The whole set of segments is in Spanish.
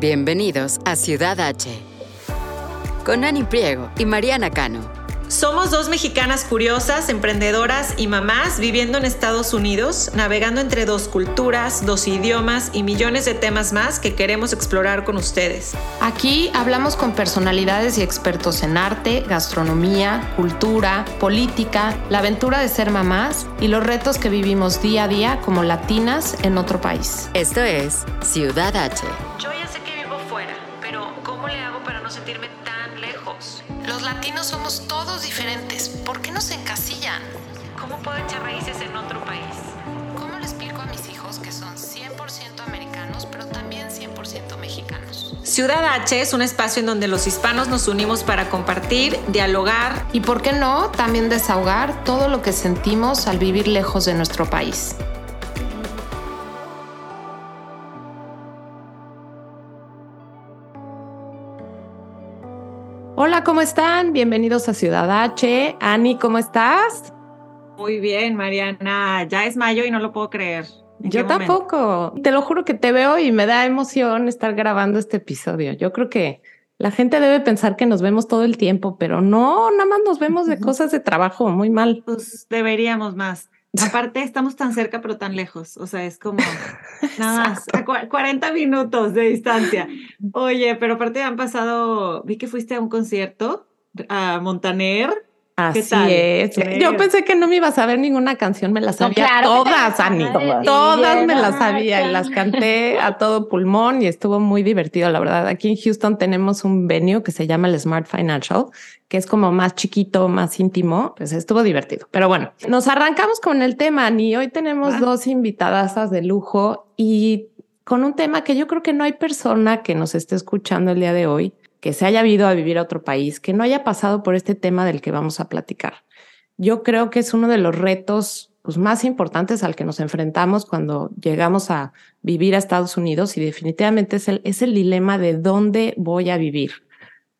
Bienvenidos a Ciudad H. Con Ani Priego y Mariana Cano. Somos dos mexicanas curiosas, emprendedoras y mamás viviendo en Estados Unidos, navegando entre dos culturas, dos idiomas y millones de temas más que queremos explorar con ustedes. Aquí hablamos con personalidades y expertos en arte, gastronomía, cultura, política, la aventura de ser mamás y los retos que vivimos día a día como latinas en otro país. Esto es Ciudad H. Ciudad H es un espacio en donde los hispanos nos unimos para compartir, dialogar Y por qué no, también desahogar todo lo que sentimos al vivir lejos de nuestro país. Hola, ¿cómo están? Bienvenidos a Ciudad H. Ani, ¿cómo estás? Muy bien, Mariana. Ya es mayo y no lo puedo creer. ¿En Yo momento? tampoco. Te lo juro que te veo y me da emoción estar grabando este episodio. Yo creo que la gente debe pensar que nos vemos todo el tiempo, pero no, nada más nos vemos de cosas de trabajo, muy mal. Pues deberíamos más. Aparte, estamos tan cerca, pero tan lejos. O sea, es como nada más. a cua- 40 minutos de distancia. Oye, pero aparte han pasado. Vi que fuiste a un concierto a Montaner. Así es. Ver. Yo pensé que no me iba a saber ninguna canción, me las sabía claro todas, las Ani. Todas me las sabía y las canté a todo pulmón y estuvo muy divertido, la verdad. Aquí en Houston tenemos un venue que se llama el Smart Financial, que es como más chiquito, más íntimo. Pues estuvo divertido. Pero bueno, nos arrancamos con el tema, Ani. Hoy tenemos dos invitadas de lujo y con un tema que yo creo que no hay persona que nos esté escuchando el día de hoy que se haya ido a vivir a otro país, que no haya pasado por este tema del que vamos a platicar. Yo creo que es uno de los retos pues, más importantes al que nos enfrentamos cuando llegamos a vivir a Estados Unidos y definitivamente es el, es el dilema de dónde voy a vivir.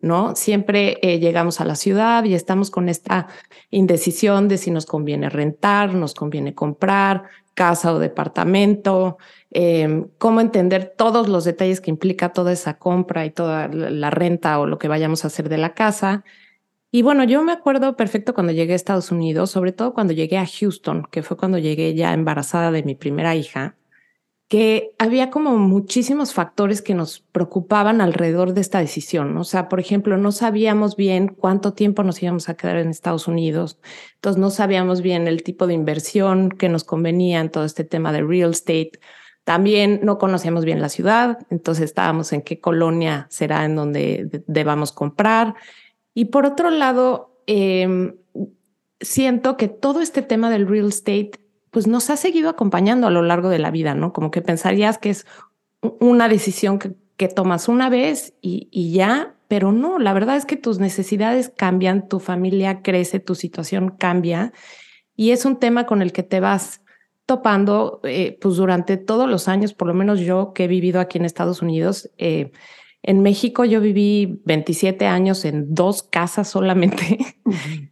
¿No? Siempre eh, llegamos a la ciudad y estamos con esta indecisión de si nos conviene rentar, nos conviene comprar casa o departamento, eh, cómo entender todos los detalles que implica toda esa compra y toda la renta o lo que vayamos a hacer de la casa. Y bueno, yo me acuerdo perfecto cuando llegué a Estados Unidos, sobre todo cuando llegué a Houston, que fue cuando llegué ya embarazada de mi primera hija, que había como muchísimos factores que nos preocupaban alrededor de esta decisión. O sea, por ejemplo, no sabíamos bien cuánto tiempo nos íbamos a quedar en Estados Unidos, entonces no sabíamos bien el tipo de inversión que nos convenía en todo este tema de real estate. También no conocíamos bien la ciudad, entonces estábamos en qué colonia será en donde de- debamos comprar. Y por otro lado, em, siento que todo este tema del real estate pues nos ha seguido acompañando a lo largo de la vida, ¿no? Como que pensarías que es una decisión que, que tomas una vez y, y ya, pero no, la verdad es que tus necesidades cambian, tu familia crece, tu situación cambia y es un tema con el que te vas topando eh, pues durante todos los años, por lo menos yo que he vivido aquí en Estados Unidos. eh, en México yo viví 27 años en dos casas solamente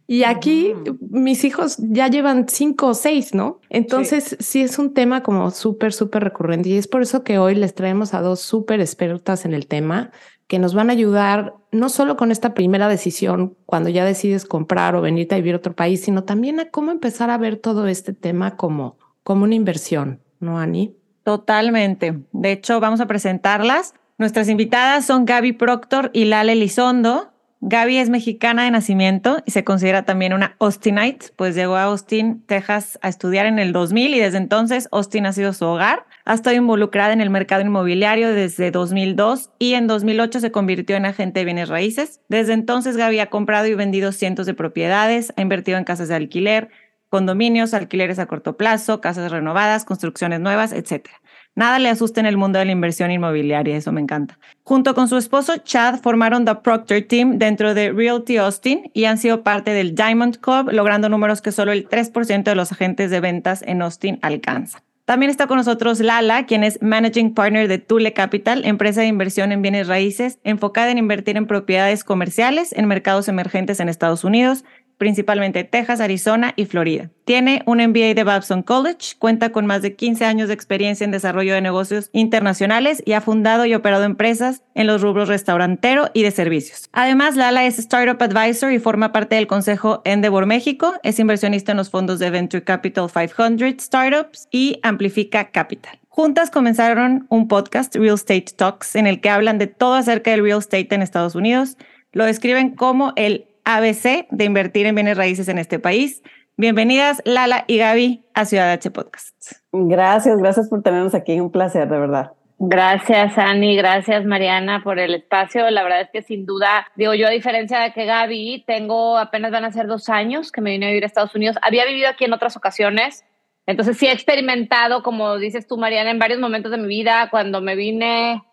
y aquí mis hijos ya llevan cinco o seis, ¿no? Entonces sí, es un tema como súper, súper recurrente y es por eso que hoy les traemos a dos súper expertas en el tema que nos van a ayudar no solo con esta primera decisión cuando ya decides comprar o venirte a vivir a otro país, sino también a cómo empezar a ver todo este tema como, como una inversión, ¿no, Ani? Totalmente. De hecho, vamos a presentarlas. Nuestras invitadas son Gaby Proctor y Lale Elizondo. Gaby es mexicana de nacimiento y se considera también una Austinite, pues llegó a Austin, Texas, a estudiar en el 2000 y desde entonces Austin ha sido su hogar. Ha estado involucrada en el mercado inmobiliario desde 2002 y en 2008 se convirtió en agente de bienes raíces. Desde entonces Gaby ha comprado y vendido cientos de propiedades, ha invertido en casas de alquiler, condominios, alquileres a corto plazo, casas renovadas, construcciones nuevas, etc. Nada le asusta en el mundo de la inversión inmobiliaria, eso me encanta. Junto con su esposo Chad formaron The Proctor Team dentro de Realty Austin y han sido parte del Diamond Club, logrando números que solo el 3% de los agentes de ventas en Austin alcanza. También está con nosotros Lala, quien es Managing Partner de Tule Capital, empresa de inversión en bienes raíces, enfocada en invertir en propiedades comerciales en mercados emergentes en Estados Unidos, principalmente Texas, Arizona y Florida. Tiene un MBA de Babson College, cuenta con más de 15 años de experiencia en desarrollo de negocios internacionales y ha fundado y operado empresas en los rubros restaurantero y de servicios. Además, Lala es Startup Advisor y forma parte del Consejo Endeavor México, es inversionista en los fondos de Venture Capital 500 Startups y Amplifica Capital. Juntas comenzaron un podcast, Real Estate Talks, en el que hablan de todo acerca del real estate en Estados Unidos. Lo describen como el ABC de invertir en bienes raíces en este país. Bienvenidas Lala y Gaby a Ciudad H Podcast. Gracias, gracias por tenernos aquí. Un placer, de verdad. Gracias, Ani. Gracias, Mariana, por el espacio. La verdad es que sin duda, digo yo, a diferencia de que Gaby, tengo apenas van a ser dos años que me vine a vivir a Estados Unidos. Había vivido aquí en otras ocasiones. Entonces sí he experimentado, como dices tú, Mariana, en varios momentos de mi vida, cuando me vine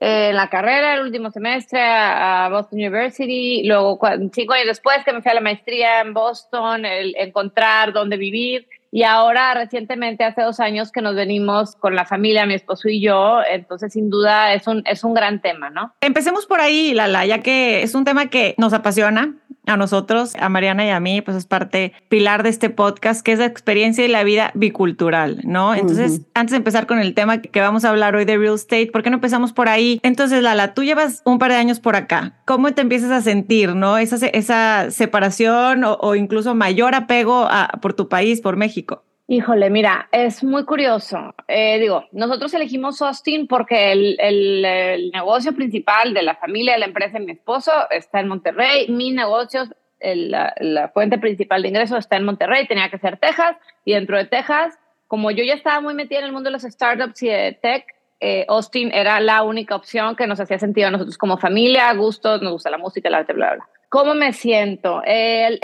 en la carrera, el último semestre a, Boston University, luego cinco años después que me fui a la maestría en Boston, el encontrar dónde vivir. Y ahora recientemente, hace dos años que nos venimos con la familia, mi esposo y yo, entonces sin duda es un, es un gran tema, ¿no? Empecemos por ahí, Lala, ya que es un tema que nos apasiona, a nosotros, a Mariana y a mí, pues es parte pilar de este podcast, que es la experiencia y la vida bicultural, ¿no? Entonces, antes de empezar con el tema que vamos a hablar hoy de real estate, ¿por qué no empezamos por ahí? Entonces, Lala, tú llevas un par de años por acá. ¿Cómo te empiezas a sentir, no? Esa, esa separación o, incluso mayor apego por tu país, por México. Híjole, mira, es muy curioso. Eh, digo, nosotros elegimos Austin porque el, negocio principal de la familia, de la empresa de mi esposo está en Monterrey. Mi negocio, la, la, fuente principal de ingresos está en Monterrey, tenía que ser Texas. Y dentro de Texas, como yo ya estaba muy metida en el mundo de los startups y de tech, eh, Austin era la única opción que nos hacía sentido a nosotros como familia, gustos, nos gusta la música, la bla, bla, bla. ¿Cómo me siento? o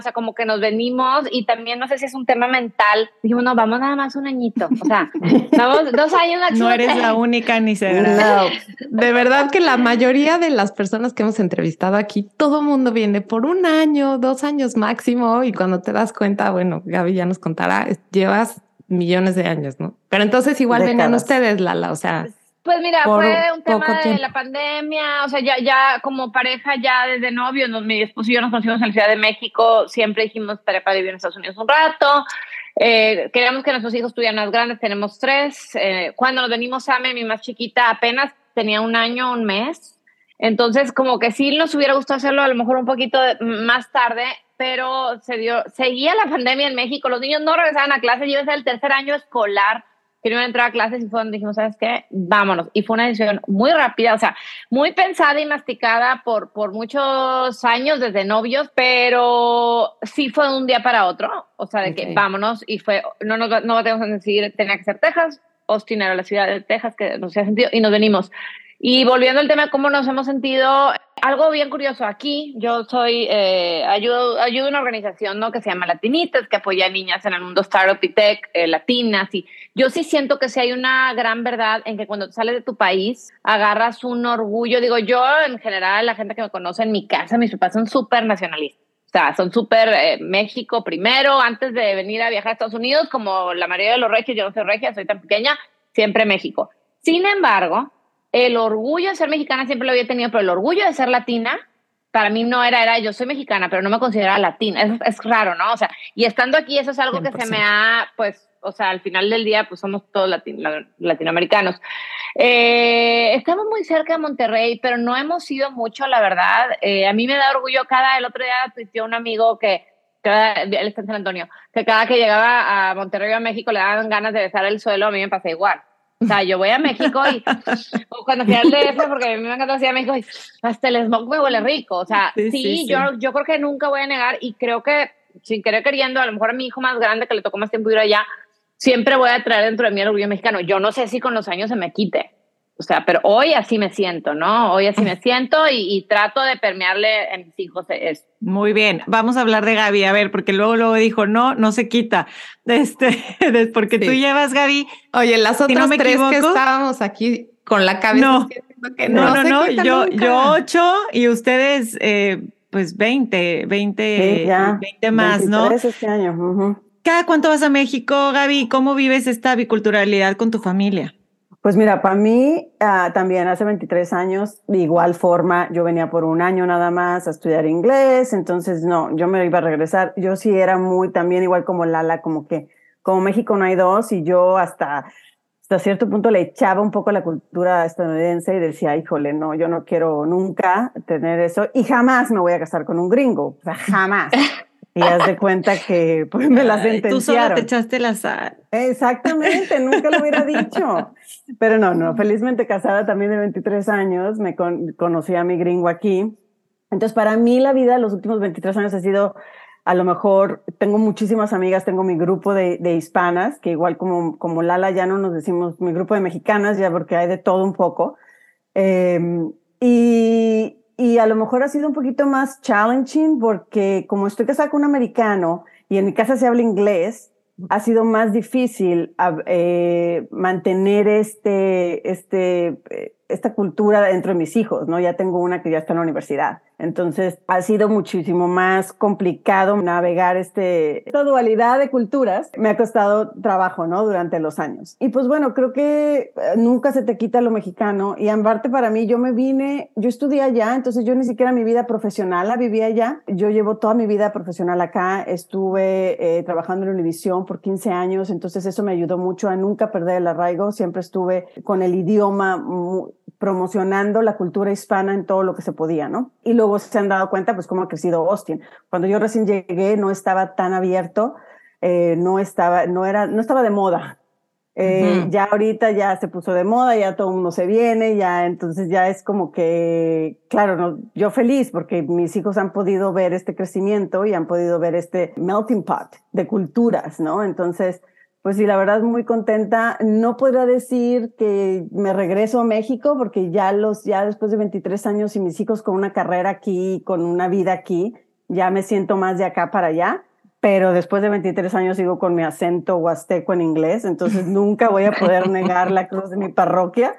sea, como que nos venimos y también no sé si es un tema mental. Dijimos, no, vamos nada más un añito. O sea, vamos dos años. No eres la única ni se No. De verdad que la mayoría de las personas que hemos entrevistado aquí, todo mundo viene por un año, dos años máximo. Y cuando te das cuenta, bueno, Gaby ya nos contará, llevas millones de años, ¿no? Pero entonces igual vengan ustedes, Lala, o sea. Pues mira, fue un tema de la pandemia, o sea, ya, ya como pareja, ya desde novio, mi esposo y yo nos conocimos en la Ciudad de México, siempre dijimos para, para vivir en Estados Unidos un rato, eh, queríamos que nuestros hijos estuvieran más grandes, tenemos tres, eh, cuando nos venimos a mi más chiquita apenas tenía un año, un mes, entonces como que sí nos hubiera gustado hacerlo a lo mejor un poquito más tarde, pero se dio, seguía la pandemia en México, los niños no regresaban a clase, yo desde el tercer año escolar, quería entrar a clases y fue donde dijimos, ¿sabes qué? Vámonos. Y fue una decisión muy rápida, o sea, muy pensada y masticada por, por muchos años desde novios, pero sí fue de un día para otro, o sea, de que vámonos y fue, no nos no tenemos que decidir, tenía que ser Texas, Austin era la ciudad de Texas que nos hacía sentido y nos venimos. Y volviendo al tema de cómo nos hemos sentido, algo bien curioso aquí, yo soy, eh, ayudo, ayudo a una organización ¿no? que se llama Latinitas, que apoya a niñas en el mundo startup y tech, eh, latinas, y yo sí siento que sí hay una gran verdad en que cuando sales de tu país, agarras un orgullo, digo yo en general, la gente que me conoce en mi casa, mis papás son súper nacionalistas. O sea, son súper eh, México primero, antes de venir a viajar a Estados Unidos, como la mayoría de los regios, yo no soy regia, soy tan pequeña, siempre México. Sin embargo, el orgullo de ser mexicana siempre lo había tenido, pero el orgullo de ser latina, para mí no era, era yo soy mexicana, pero no me consideraba latina. Es, es raro, ¿no? O sea, y estando aquí, eso es algo que se me ha, pues, o sea, al final del día, pues somos todos latinoamericanos. Eh, estamos muy cerca de Monterrey, pero no hemos ido mucho, la verdad. Eh, a mí me da orgullo cada, el otro día tuiteó un amigo que, cada, él está en San Antonio, que cada que llegaba a Monterrey o a México le daban ganas de besar el suelo, a mí me pasa igual. O sea, yo voy a México y o cuando fui al DF, porque a mí me encanta ir a México y hasta el smog me huele rico. O sea, sí, Yo, yo creo que nunca voy a negar y creo que sin querer queriendo, a lo mejor a mi hijo más grande que le tocó más tiempo ir allá, siempre voy a traer dentro de mí el orgullo mexicano. Yo no sé si con los años se me quite. O sea, pero hoy así me siento, ¿no? Hoy así me siento y, trato de permearle en mis hijos eso. Muy bien, vamos a hablar de Gaby, a ver, porque luego luego dijo, no, no se quita. Este, porque tú llevas, Gaby. Oye, las otras tres que estábamos aquí con la cabeza. No, no, no, no, yo, yo ocho y ustedes, eh, pues 20, 20, 20 más, ¿no? este año. ¿Cada cuánto vas a México, Gaby? ¿Cómo vives esta biculturalidad con tu familia? Pues mira, para mí ah, también hace 23 años, de igual forma, yo venía por un año nada más a estudiar inglés, entonces no, yo me iba a regresar. Yo sí era muy también igual como Lala, como que como México no hay dos y yo hasta, hasta cierto punto le echaba un poco la cultura estadounidense y decía, híjole, no, yo no quiero nunca tener eso y jamás me voy a casar con un gringo, o sea, jamás. Y haz de cuenta que pues, me la sentenciaron. Tú solo te echaste la sal. Exactamente, nunca lo hubiera dicho. Pero no, no, felizmente casada también de 23 años, me conocí a mi gringo aquí. Entonces, para mí la vida los últimos 23 años ha sido, a lo mejor, tengo muchísimas amigas, tengo mi grupo de, de hispanas, que igual como, como Lala ya no nos decimos mi grupo de mexicanas, ya porque hay de todo un poco. Eh, y, y a lo mejor ha sido un poquito más challenging porque como estoy casada con un americano y en mi casa se habla inglés, ha sido más difícil eh, mantener este, este, eh, esta cultura dentro de mis hijos, ¿no? Ya tengo una que ya está en la universidad. Entonces ha sido muchísimo más complicado navegar este, esta dualidad de culturas. Me ha costado trabajo, ¿no? Durante los años. Y pues bueno, creo que eh, nunca se te quita lo mexicano. Y en parte para mí, yo me vine, yo estudié allá, entonces yo ni siquiera mi vida profesional la vivía allá. Yo llevo toda mi vida profesional acá. Estuve eh, trabajando en Univision por 15 años, entonces eso me ayudó mucho a nunca perder el arraigo. Siempre estuve con el idioma promocionando la cultura hispana en todo lo que se podía, ¿no? Y luego se han dado cuenta, pues, cómo ha crecido Austin. Cuando yo recién llegué, no estaba tan abierto, eh, no, estaba, no, era, no estaba de moda. Eh, ya ahorita ya se puso de moda, ya todo el mundo se viene, ya entonces ya es como que, claro, no, yo feliz porque mis hijos han podido ver este crecimiento y han podido ver este melting pot de culturas, ¿no? Entonces, pues sí, la verdad muy contenta. No podría decir que me regreso a México porque ya los ya después de 23 años y mis hijos con una carrera aquí, con una vida aquí, ya me siento más de acá para allá. Pero después de 23 años sigo con mi acento huasteco en inglés, entonces nunca voy a poder negar la cruz de mi parroquia.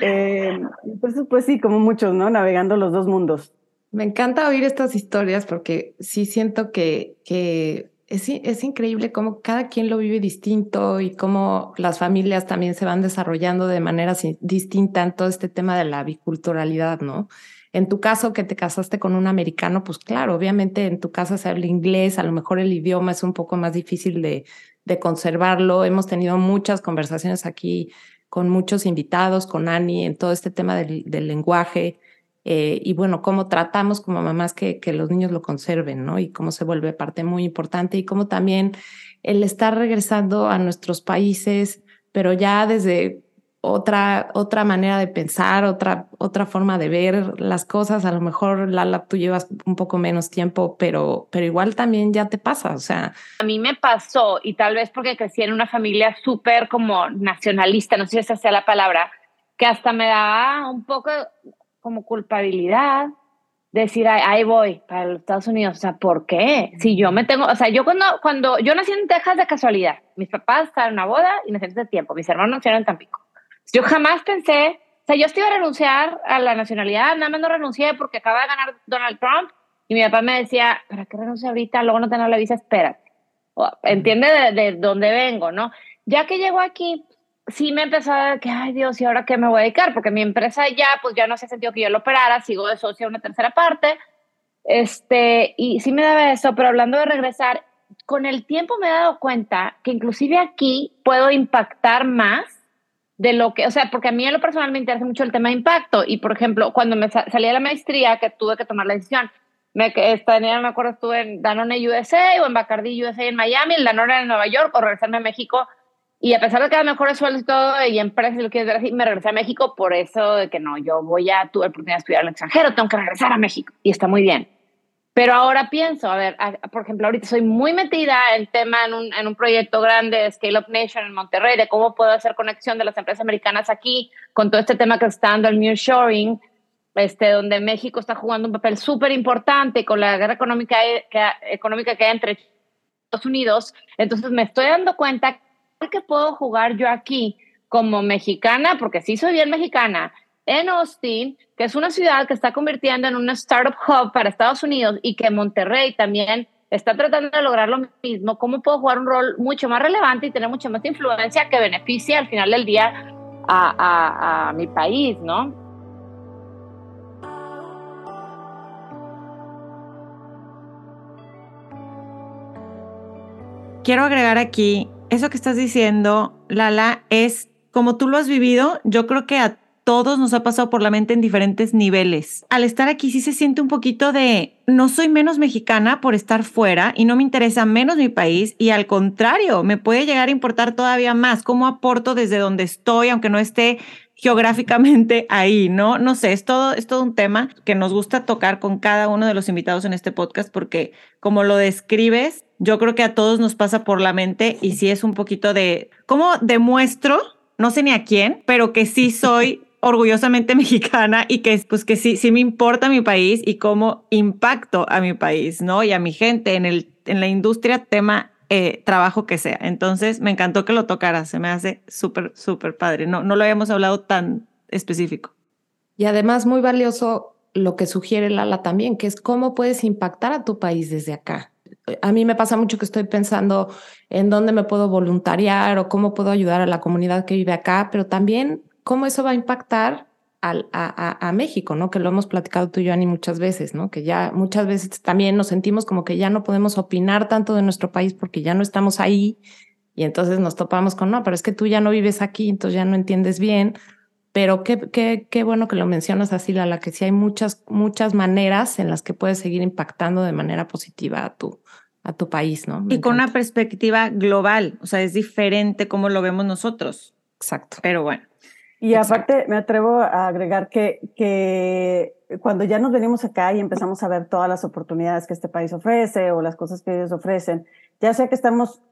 Eh, pues, pues sí, como muchos, ¿no? Navegando los dos mundos. Me encanta oír estas historias porque sí siento que, que es, increíble cómo cada quien lo vive distinto y cómo las familias también se van desarrollando de manera distinta en todo este tema de la biculturalidad, ¿no? En tu caso, que te casaste con un americano, pues claro, obviamente en tu casa se habla inglés, a lo mejor el idioma es un poco más difícil de, conservarlo. Hemos tenido muchas conversaciones aquí con muchos invitados, con Ani, en todo este tema del lenguaje. Eh, y bueno, cómo tratamos como mamás que, que los niños lo conserven, ¿no? Y cómo se vuelve parte muy importante y cómo también el estar regresando a nuestros países, pero ya desde otra, otra manera de pensar, otra, otra forma de ver las cosas. A lo mejor, Lala, tú llevas un poco menos tiempo, pero, pero igual también ya te pasa, o sea. A mí me pasó, y tal vez porque crecí en una familia súper como nacionalista, no sé si esa sea la palabra, que hasta me daba un poco como culpabilidad decir, ahí voy para los Estados Unidos. O sea, ¿por qué? Si yo me tengo, o sea, yo cuando, cuando yo nací en Texas de casualidad, mis papás estaban en una boda y nací de tiempo, mis hermanos nacieron en Tampico. Yo jamás pensé, o sea, yo estoy a renunciar a la nacionalidad, nada más no renuncié porque acaba de ganar Donald Trump y mi papá me decía, ¿para qué renunciar ahorita? Luego no tener la visa, espérate. entiende de, de, dónde vengo, ¿no? Ya que llego aquí, sí me empezó a que, ay Dios, ¿y ahora qué me voy a dedicar? Porque mi empresa ya, pues ya no hace sentido que yo lo operara, sigo de socio una tercera parte, este, y sí me daba eso, pero hablando de regresar, con el tiempo me he dado cuenta que inclusive aquí puedo impactar más de lo que, o sea, porque a mí en lo personal me interesa mucho el tema de impacto, y por ejemplo, cuando me salí de la maestría, que tuve que tomar la decisión, me, no me acuerdo, estuve en Danone USA o en Bacardi USA en Miami, el Danone en Nueva York, o regresarme a México y a pesar de que a mejores sueldos y todo, y empresas lo que ver así, me regresé a México por eso de que no, yo voy a, tuve oportunidad de estudiar en el extranjero, tengo que regresar a México. Y está muy bien. Pero ahora pienso, a ver, por ejemplo, ahorita soy muy metida en tema en un, en un proyecto grande de Scale Up Nation en Monterrey, de cómo puedo hacer conexión de las empresas americanas aquí con todo este tema que está dando el nearshoring, este, donde México está jugando un papel súper importante con la guerra económica que, económica que hay entre Estados Unidos. Entonces me estoy dando cuenta que puedo jugar yo aquí como mexicana, porque sí soy bien mexicana, en Austin, que es una ciudad que está convirtiendo en una startup hub para Estados Unidos y que Monterrey también está tratando de lograr lo mismo, cómo puedo jugar un rol mucho más relevante y tener mucha más influencia que beneficie al final del día a, a mi país, ¿no? Quiero agregar aquí, eso que estás diciendo, Lala, es como tú lo has vivido, yo creo que a todos nos ha pasado por la mente en diferentes niveles. Al estar aquí sí se siente un poquito de, no soy menos mexicana por estar fuera y no me interesa menos mi país y al contrario, me puede llegar a importar todavía más cómo aporto desde donde estoy, aunque no esté geográficamente ahí, ¿no? No sé, es todo, es todo un tema que nos gusta tocar con cada uno de los invitados en este podcast porque como lo describes, yo creo que a todos nos pasa por la mente y sí es un poquito de, ¿cómo demuestro? No sé ni a quién, pero que sí soy orgullosamente mexicana y que pues que sí, sí me importa mi país y cómo impacto a mi país, ¿no? Y a mi gente en, el, en la industria, tema, eh, trabajo que sea. Entonces me encantó que lo tocara, se me hace súper, súper padre. No, no lo habíamos hablado tan específico. Y además muy valioso lo que sugiere Lala también, que es cómo puedes impactar a tu país desde acá. A mí me pasa mucho que estoy pensando en dónde me puedo voluntariar o cómo puedo ayudar a la comunidad que vive acá, pero también cómo eso va a impactar al, a, a, México, ¿no? Que lo hemos platicado tú y yo, Ani, muchas veces, ¿no? Que ya muchas veces también nos sentimos como que ya no podemos opinar tanto de nuestro país porque ya no estamos ahí y entonces nos topamos con, no, pero es que tú ya no vives aquí, entonces ya no entiendes bien. Pero qué, qué, qué bueno que lo mencionas así, Lala, que sí hay muchas, muchas maneras en las que puedes seguir impactando de manera positiva a tu, a tu país, ¿no? y con una perspectiva global, o sea, es diferente como lo vemos nosotros. Exacto. Pero bueno. Y aparte me atrevo a agregar que, que cuando ya nos venimos acá y empezamos a ver todas las oportunidades que este país ofrece o las cosas que ellos ofrecen, ya sea que estamos,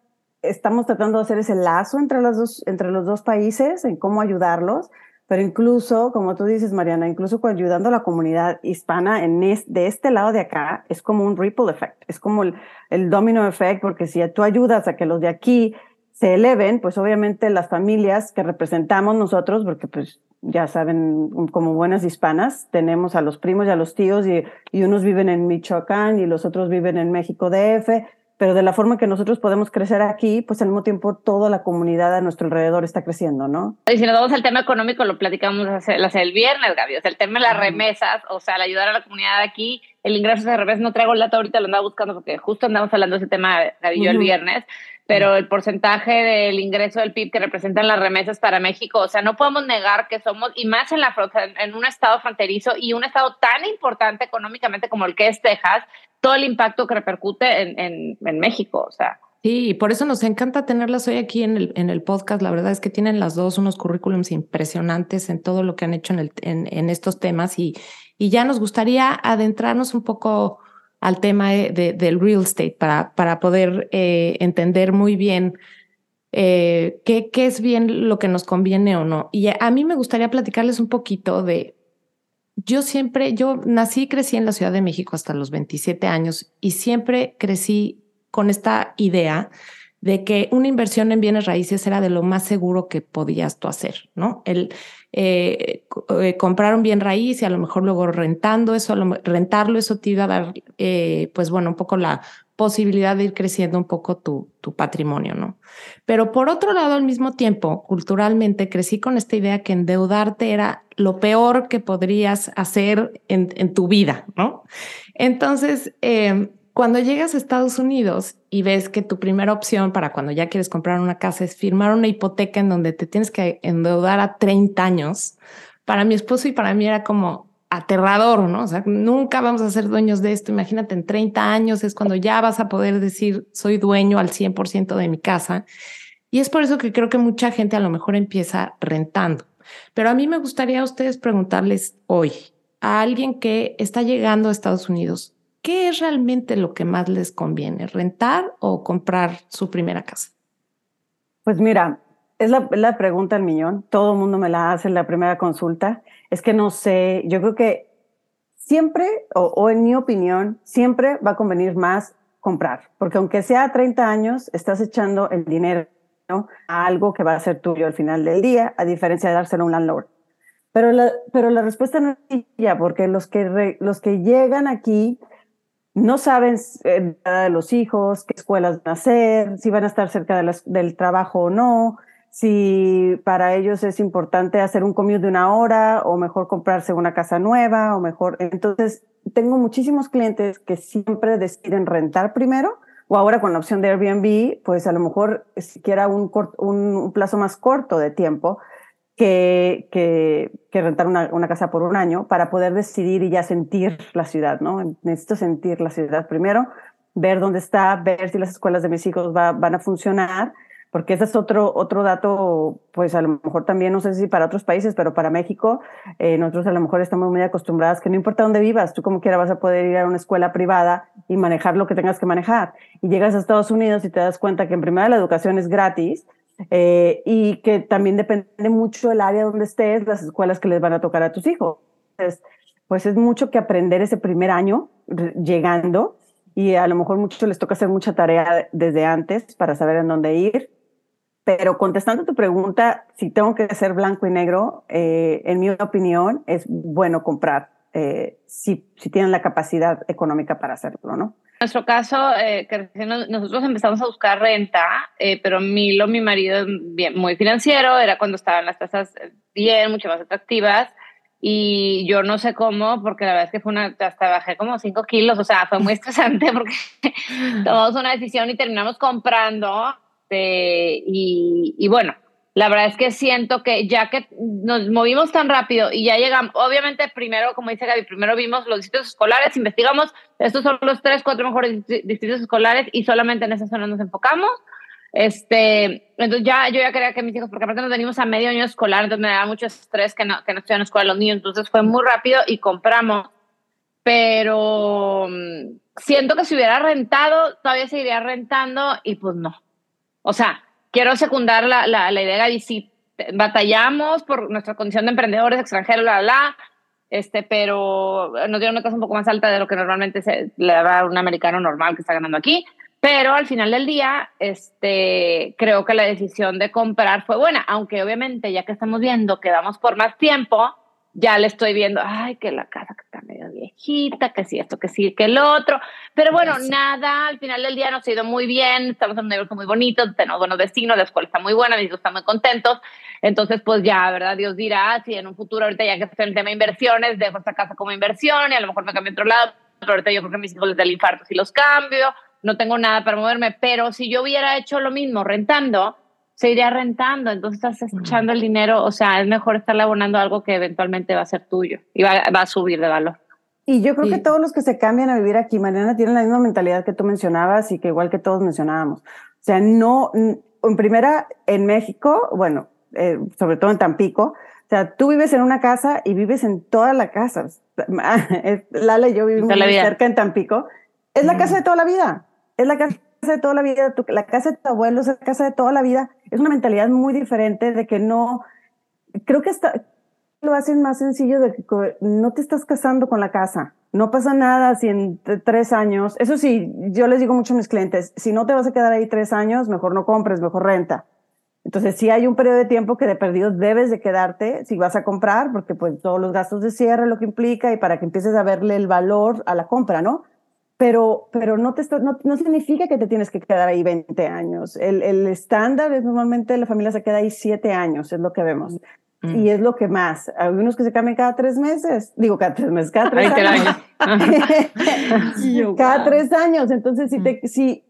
estamos tratando de hacer ese lazo entre, las dos, entre los dos países, en cómo ayudarlos, pero incluso, como tú dices, Mariana, incluso ayudando a la comunidad hispana en de este lado de acá, es como un ripple effect, es como el, el domino effect, porque si tú ayudas a que los de aquí se eleven, pues obviamente las familias que representamos nosotros, porque pues ya saben, como buenas hispanas, tenemos a los primos y a los tíos y, y unos viven en Michoacán y los otros viven en México DF, pero de la forma que nosotros podemos crecer aquí, pues al mismo tiempo toda la comunidad a nuestro alrededor está creciendo, ¿no? Y si nos vamos al tema económico, lo platicamos hace, el viernes, Gaby, o sea, el tema de las remesas, o sea, el ayudar a la comunidad aquí, el ingreso de remesas, no traigo el dato ahorita, lo andaba buscando porque justo andamos hablando de ese tema, Gaby, yo el viernes, pero el porcentaje del ingreso del PIB que representan las remesas para México, o sea, no podemos negar que somos, y más en, la, en un estado fronterizo y un estado tan importante económicamente como el que es Texas, todo el impacto que repercute en, en, en México, o sea. Sí, y por eso nos encanta tenerlas hoy aquí en el, en el podcast. La verdad es que tienen las dos unos currículums impresionantes en todo lo que han hecho en, el, en, en estos temas y, y ya nos gustaría adentrarnos un poco al tema de, del real estate para, para poder eh, entender muy bien eh, qué, qué es bien lo que nos conviene o no. Y a, mí me gustaría platicarles un poquito de, yo siempre, yo nací y crecí en la Ciudad de México hasta los 27 años y siempre crecí con esta idea de que una inversión en bienes raíces era de lo más seguro que podías tú hacer, ¿no? El, eh, eh, comprar bien raíz y a lo mejor luego rentando eso, rentarlo, eso te iba a dar, eh, pues bueno, un poco la posibilidad de ir creciendo un poco tu, tu patrimonio, ¿no? Pero por otro lado, al mismo tiempo, culturalmente crecí con esta idea que endeudarte era lo peor que podrías hacer en, en tu vida, ¿no? Entonces, eh, cuando llegas a Estados Unidos y ves que tu primera opción para cuando ya quieres comprar una casa es firmar una hipoteca en donde te tienes que endeudar a 30 años, para mi esposo y para mí era como aterrador, ¿no? O sea, nunca vamos a ser dueños de esto. Imagínate, en 30 años es cuando ya vas a poder decir, soy dueño al 100% de mi casa. Y es por eso que creo que mucha gente a lo mejor empieza rentando. Pero a mí me gustaría a ustedes preguntarles hoy, a alguien que está llegando a Estados Unidos, ¿qué es realmente lo que más les conviene? ¿Rentar o comprar su primera casa? Pues mira, es la, pregunta del millón. Todo el mundo me la hace en la primera consulta. Es que no sé, yo creo que siempre, o, en mi opinión, siempre va a convenir más comprar, porque aunque sea 30 años, estás echando el dinero a algo que va a ser tuyo al final del día, a diferencia de dárselo a un landlord. Pero la, pero la respuesta no es ya, porque los que, los que llegan aquí no saben eh, de los hijos, qué escuelas van a hacer, si van a estar cerca del trabajo o no, si para ellos es importante hacer un commute de una hora o mejor comprarse una casa nueva o mejor. Entonces, tengo muchísimos clientes que siempre deciden rentar primero o ahora con la opción de Airbnb, pues a lo mejor siquiera un, un, plazo más corto de tiempo que, que, que rentar una, una, casa por un año para poder decidir y ya sentir la ciudad, ¿no? Necesito sentir la ciudad primero, ver dónde está, ver si las escuelas de mis hijos va, van a funcionar porque ese es otro, otro dato, pues a lo mejor también, no sé si para otros países, pero para México, eh, nosotros a lo mejor estamos muy acostumbradas que no importa dónde vivas, tú como quiera vas a poder ir a una escuela privada y manejar lo que tengas que manejar. Y llegas a Estados Unidos y te das cuenta que en primera la educación es gratis eh, y que también depende mucho el área donde estés, las escuelas que les van a tocar a tus hijos. Entonces, pues es mucho que aprender ese primer año llegando y a lo mejor mucho les toca hacer mucha tarea desde antes para saber en dónde ir pero contestando tu pregunta, si tengo que ser blanco y negro, eh, en mi opinión, es bueno comprar eh, si, si tienen la capacidad económica para hacerlo, ¿no? Nuestro caso, eh, nosotros empezamos a buscar renta, pero Milo, mi marido, bien, muy financiero, era cuando estaban las tasas bien, mucho más atractivas. Y yo no sé cómo, porque la verdad es que fue una, hasta bajé como 5 kilos, o sea, fue muy estresante porque tomamos una decisión y terminamos comprando este, y, bueno, la verdad es que siento que ya que nos movimos tan rápido y ya llegamos, obviamente primero, como dice Gaby, primero vimos los distritos escolares, investigamos, estos son los tres, cuatro mejores distritos escolares y solamente en esa zona nos enfocamos. Este, entonces ya yo ya quería que mis hijos, porque aparte nos venimos a medio año escolar, entonces me daba mucho estrés que no, que no estuvieran en escuela los niños, entonces fue muy rápido y compramos. Pero mm, siento que si hubiera rentado, todavía seguiría rentando y pues no. O sea, quiero secundar la, la, idea de si batallamos por nuestra condición de emprendedores extranjeros, la, la, este, pero nos dieron una tasa un poco más alta de lo que normalmente se le da un americano normal que está ganando aquí. Pero al final del día, este, creo que la decisión de comprar fue buena, aunque obviamente ya que estamos viendo que vamos por más tiempo, ya le estoy viendo, ay, que la casa que está medio viejita, que sí esto, que sí, que el otro. Pero bueno, nada, al final del día nos ha ido muy bien, estamos en un negocio muy bonito, tenemos buenos destinos, la escuela está muy buena, mis hijos están muy contentos. Entonces, pues ya, ¿verdad? Dios dirá, si en un futuro, ahorita ya que estoy en el tema de inversiones, dejo esta casa como inversión y a lo mejor me cambio a otro lado, pero ahorita yo creo que mis hijos les da el infarto si los cambio, no tengo nada para moverme, pero si yo hubiera hecho lo mismo rentando, se iría rentando, entonces estás echando el dinero, o sea, es mejor estar abonando algo que eventualmente va a ser tuyo y va, a subir de valor. Y yo creo que todos los que se cambian a vivir aquí, Mariana, tienen la misma mentalidad que tú mencionabas y que igual que todos mencionábamos. O sea, no, en primera, en México, bueno, eh, sobre todo en Tampico, o sea, tú vives en una casa y vives en toda la casa. Lala y yo vivimos muy cerca en Tampico. Es la casa de toda la vida. Es la casa de toda la vida, la casa de tu abuelo es la casa de toda la vida, es una mentalidad muy diferente de que no, creo que está, lo hacen más sencillo de que no te estás casando con la casa, no pasa nada si en tres años, eso sí, yo les digo mucho a mis clientes, si no te vas a quedar ahí tres años, mejor no compres, mejor renta. Entonces, sí hay un periodo de tiempo que de perdido debes de quedarte si vas a comprar, porque pues todos los gastos de cierre, lo que implica, y para que empieces a verle el valor a la compra, ¿no? pero, pero no, te no, no, significa que te tienes que quedar ahí 20 años. El, el, estándar es normalmente la familia se queda ahí 7 años, es lo que vemos. Mm. Y es lo que más. Algunos que se cambian cada tres meses. Digo, cada tres meses, cada tres años. cada tres años. Entonces, si, te, mm. si,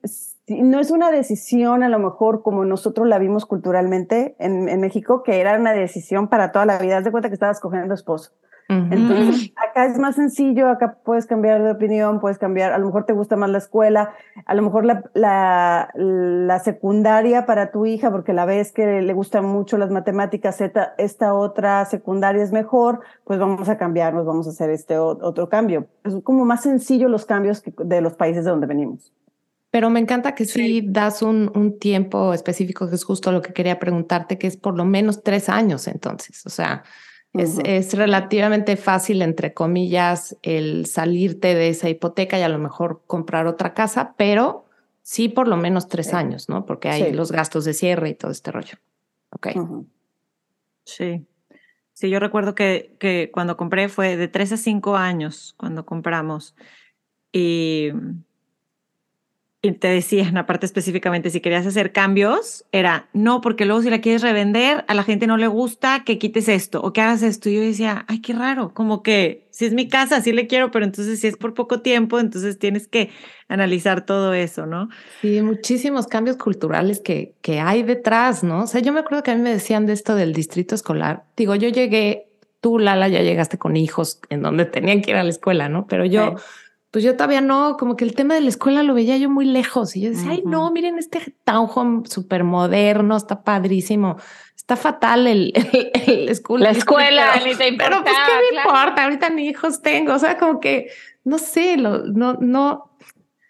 no es una decisión, a lo mejor como nosotros la vimos culturalmente en, en México, que era una decisión para toda la vida. Haz de cuenta que estabas cogiendo esposo. Entonces, acá es más sencillo, acá puedes cambiar de opinión, puedes cambiar, a lo mejor te gusta más la escuela, a lo mejor la, la, la secundaria para tu hija, porque la ves que le gustan mucho las matemáticas, esta, esta otra secundaria es mejor, pues vamos a cambiarnos, vamos a hacer este otro cambio. Es como más sencillo los cambios de los países de donde venimos. Pero me encanta que sí, das un, un, tiempo específico, que es justo lo que quería preguntarte, que es por lo menos tres años entonces. O sea, es, relativamente fácil, entre comillas, el salirte de esa hipoteca y a lo mejor comprar otra casa, pero sí por lo menos tres años, ¿no? Porque hay los gastos de cierre y todo este rollo. Ok. Sí. Sí, yo recuerdo que, que cuando compré fue de tres a cinco años cuando compramos. Y y te decían, aparte específicamente, si querías hacer cambios, era no, porque luego si la quieres revender, a la gente no le gusta que quites esto o que hagas esto. Y yo decía, ay, qué raro, como que si es mi casa, sí le quiero, pero entonces si es por poco tiempo, entonces tienes que analizar todo eso, ¿no? Sí, muchísimos cambios culturales que, que hay detrás, ¿no? O sea, yo me acuerdo que a mí me decían de esto del distrito escolar. Digo, yo llegué, tú, Lala, ya llegaste con hijos en donde tenían que ir a la escuela, ¿no? Pero yo pues yo todavía no, como que el tema de la escuela lo veía yo muy lejos y yo decía, ay, no, miren este townhome súper moderno, está padrísimo, está fatal el, el, school La escuela, pero, ni te importa, pero pues qué me importa, ahorita ni hijos tengo, o sea, como que, no sé, lo, no, no,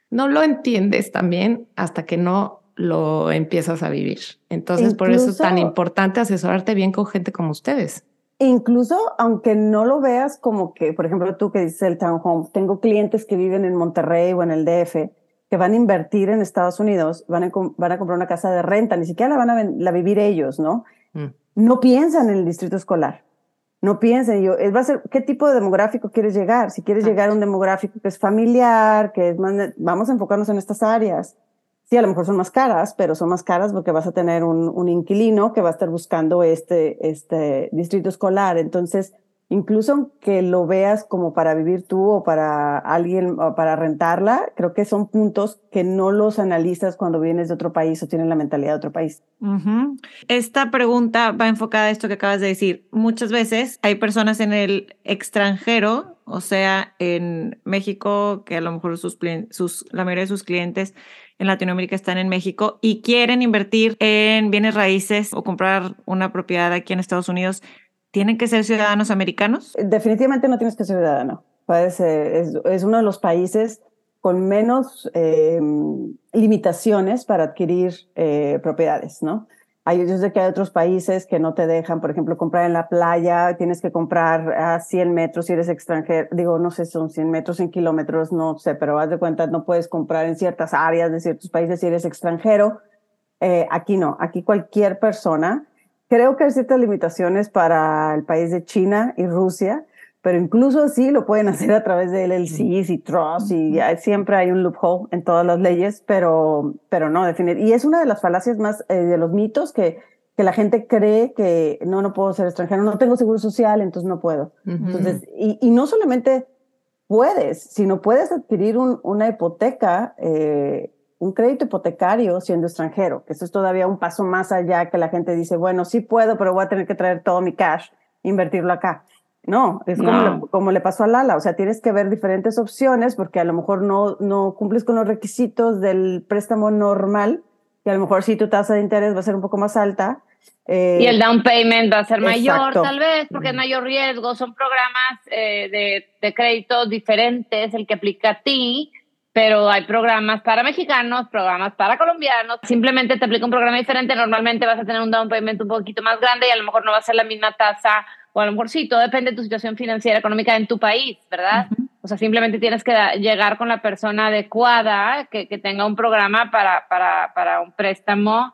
no lo entiendes también hasta que no lo empiezas a vivir. Entonces, por eso es tan importante asesorarte bien con gente como ustedes. Incluso aunque no lo veas como que, por ejemplo, tú que dices el townhome, tengo clientes que viven en Monterrey o en el DF que van a invertir en Estados Unidos, van a, van a comprar una casa de renta, ni siquiera la van a la vivir ellos, ¿no? Mm. No piensan en el distrito escolar. No piensen, yo, va a ser, ¿qué tipo de demográfico quieres llegar? Si quieres llegar a un demográfico que es familiar, que es vamos a enfocarnos en estas áreas sí, a lo mejor son más caras, pero son más caras porque vas a tener un, un inquilino que va a estar buscando este, este distrito escolar. Entonces, incluso que lo veas como para vivir tú o para alguien o para rentarla, creo que son puntos que no los analizas cuando vienes de otro país o tienes la mentalidad de otro país. Esta pregunta va enfocada a esto que acabas de decir. Muchas veces hay personas en el extranjero, o sea, en México, que a lo mejor sus, sus, la mayoría de sus clientes en Latinoamérica están en México y quieren invertir en bienes raíces o comprar una propiedad aquí en Estados Unidos, ¿tienen que ser ciudadanos americanos? Definitivamente no tienes que ser ciudadano. es, es, uno de los países con menos em, limitaciones para adquirir eh, propiedades, ¿no? Hay, yo sé que hay otros países que no te dejan, por ejemplo, comprar en la playa, tienes que comprar a 100 metros si eres extranjero. Digo, no sé, son 100 metros en kilómetros, no sé, pero haz de cuenta, no puedes comprar en ciertas áreas de ciertos países si eres extranjero. Eh, aquí no, aquí cualquier persona. Creo que hay ciertas limitaciones para el país de China y Rusia, pero incluso así lo pueden hacer a través de LLCs y trusts y siempre hay un loophole en todas las leyes, pero, pero no, definir. Y es una de las falacias más eh, de los mitos que, que la gente cree que no, no puedo ser extranjero, no tengo seguro social, entonces no puedo. Entonces, y, y, no solamente puedes, sino puedes adquirir un, una hipoteca, eh, un crédito hipotecario siendo extranjero, que eso es todavía un paso más allá que la gente dice, bueno, sí puedo, pero voy a tener que traer todo mi cash, invertirlo acá. No, es Como, le, pasó a Lala, o sea, tienes que ver diferentes opciones porque a lo mejor no, no cumples con los requisitos del préstamo normal, y a lo mejor sí tu tasa de interés va a ser un poco más alta. Eh, y el down payment va a ser mayor, tal vez, porque es mayor riesgo. Son programas eh, de, de crédito diferentes, el que aplica a ti, pero hay programas para mexicanos, programas para colombianos. Simplemente te aplica un programa diferente. Normalmente vas a tener un down payment un poquito más grande y a lo mejor no va a ser la misma tasa o a lo mejor sí, todo depende de tu situación financiera, económica en tu país, ¿verdad? O sea, simplemente tienes que llegar con la persona adecuada que, que tenga un programa para, para, para, un préstamo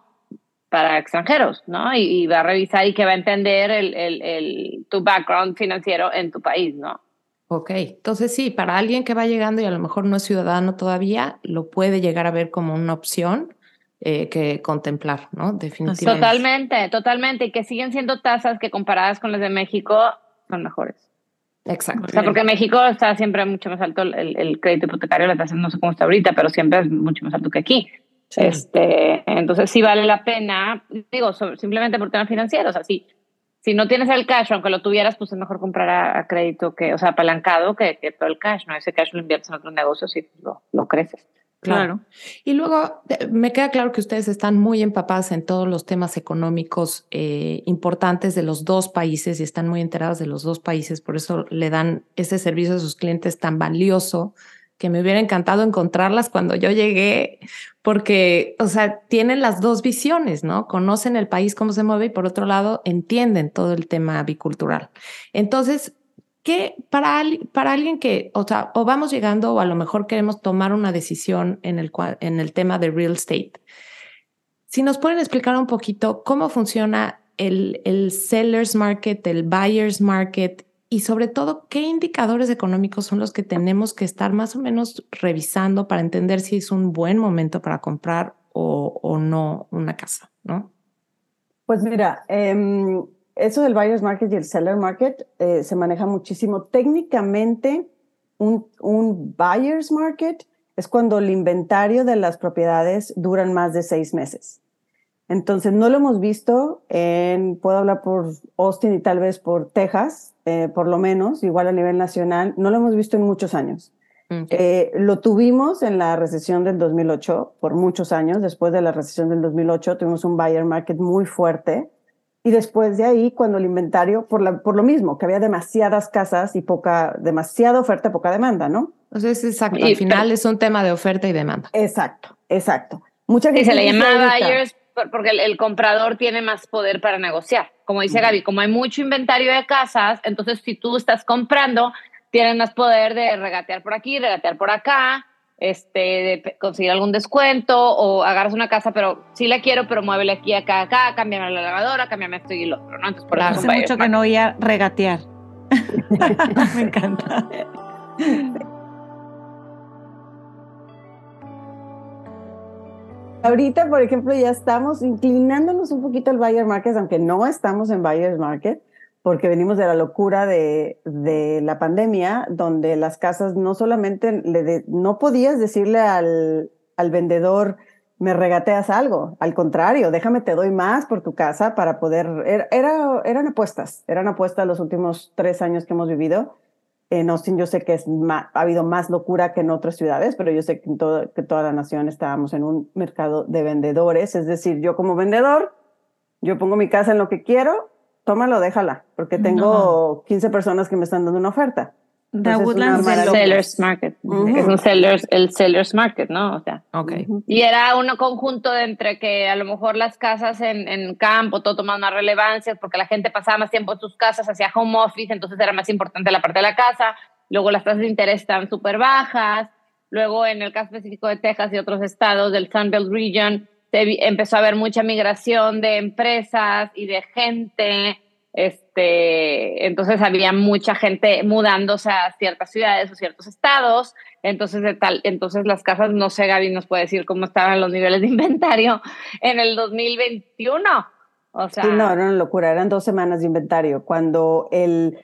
para extranjeros, ¿no? Y, va a revisar y que va a entender el, el, el, tu background financiero en tu país, ¿no? Ok, entonces sí, para alguien que va llegando y a lo mejor no es ciudadano todavía, lo puede llegar a ver como una opción eh, que contemplar, ¿no? Definitivamente. Totalmente, totalmente. Y que siguen siendo tasas que comparadas con las de México son mejores. Exacto. O sea, porque en México está siempre mucho más alto el, el crédito hipotecario, la tasa no sé cómo está ahorita, pero siempre es mucho más alto que aquí. Este, entonces sí vale la pena, digo, simplemente por temas financieros. O sea, si, si no tienes el cash, aunque lo tuvieras, pues es mejor comprar a, crédito que, o sea, apalancado que, que, todo el cash, ¿no? Ese cash lo inviertes en otros negocios y lo, lo creces. Claro. Y luego me queda claro que ustedes están muy empapados en todos los temas económicos eh, importantes de los dos países y están muy enterados de los dos países, por eso le dan ese servicio a sus clientes tan valioso que me hubiera encantado encontrarlas cuando yo llegué, porque, o sea, tienen las dos visiones, ¿no? Conocen el país, cómo se mueve y por otro lado entienden todo el tema bicultural. Entonces, que para, para alguien que, o sea, o vamos llegando o a lo mejor queremos tomar una decisión en el, tema de real estate, si nos pueden explicar un poquito cómo funciona el, el seller's market, el buyer's market y sobre todo, ¿qué indicadores económicos son los que tenemos que estar más o menos revisando para entender si es un buen momento para comprar o, no una casa, ¿no? Pues mira, em, eso del buyer's market y el seller market eh, se maneja muchísimo. Técnicamente, un, un buyer's market es cuando el inventario de las propiedades duran más de seis meses. Entonces, no lo hemos visto en, puedo hablar por Austin y tal vez por Texas, eh, por lo menos, igual a nivel nacional, no lo hemos visto en muchos años. Eh, lo tuvimos en la recesión del 2008, por muchos años, después de la recesión del 2008, tuvimos un buyer market muy fuerte. Y después de ahí, cuando el inventario, por, la, por lo mismo, que había demasiadas casas y poca, demasiada oferta, poca demanda, ¿no? Entonces, exacto. Al final es un tema de oferta y demanda. Exacto, exacto. Mucha gente. Y se le llama buyers porque el, comprador tiene más poder para negociar. Como dice Gaby, como hay mucho inventario de casas, entonces si tú estás comprando, tienes más poder de regatear por aquí, regatear por acá, este, de conseguir algún descuento o agarras una casa, pero sí la quiero, pero muévele aquí, acá, acá, cámbiame la lavadora, cámbiame esto y lo otro, ¿no? Entonces, por Hace mucho que no oía regatear. Me encanta. Ahorita, por ejemplo, ya estamos inclinándonos un poquito al buyer market, aunque no estamos en buyer's market, porque venimos de la locura de, de la pandemia, donde las casas no solamente le no podías decirle al, al vendedor, me regateas algo, al contrario, déjame te doy más por tu casa para poder, era, era, eran apuestas, eran apuestas los últimos tres años que hemos vivido en Austin yo sé que es ha habido más locura que en otras ciudades, pero yo sé que en que toda la nación estábamos en un mercado de vendedores. Es decir, yo como vendedor, yo pongo mi casa en lo que quiero, tómalo, déjala, porque tengo 15 personas que me están dando una oferta. The Woodlands el Sellers Market. Es un sellers, el Sellers Market, ¿no? O sea. Okay. Y era un conjunto de entre que a lo mejor las casas en, en campo, todo tomaba más relevancia porque la gente pasaba más tiempo en sus casas, hacía home office, entonces era más importante la parte de la casa. Luego las tasas de interés estaban súper bajas. Luego, en el caso específico de Texas y otros estados del Sunbelt Region, se empezó a haber mucha migración de empresas y de gente este, entonces había mucha gente mudándose a ciertas ciudades o ciertos estados. Entonces, de tal, entonces las casas, no sé, Gaby nos puede decir cómo estaban los niveles de inventario en el 2021. O sea, no, era una locura, eran dos semanas de inventario, cuando el,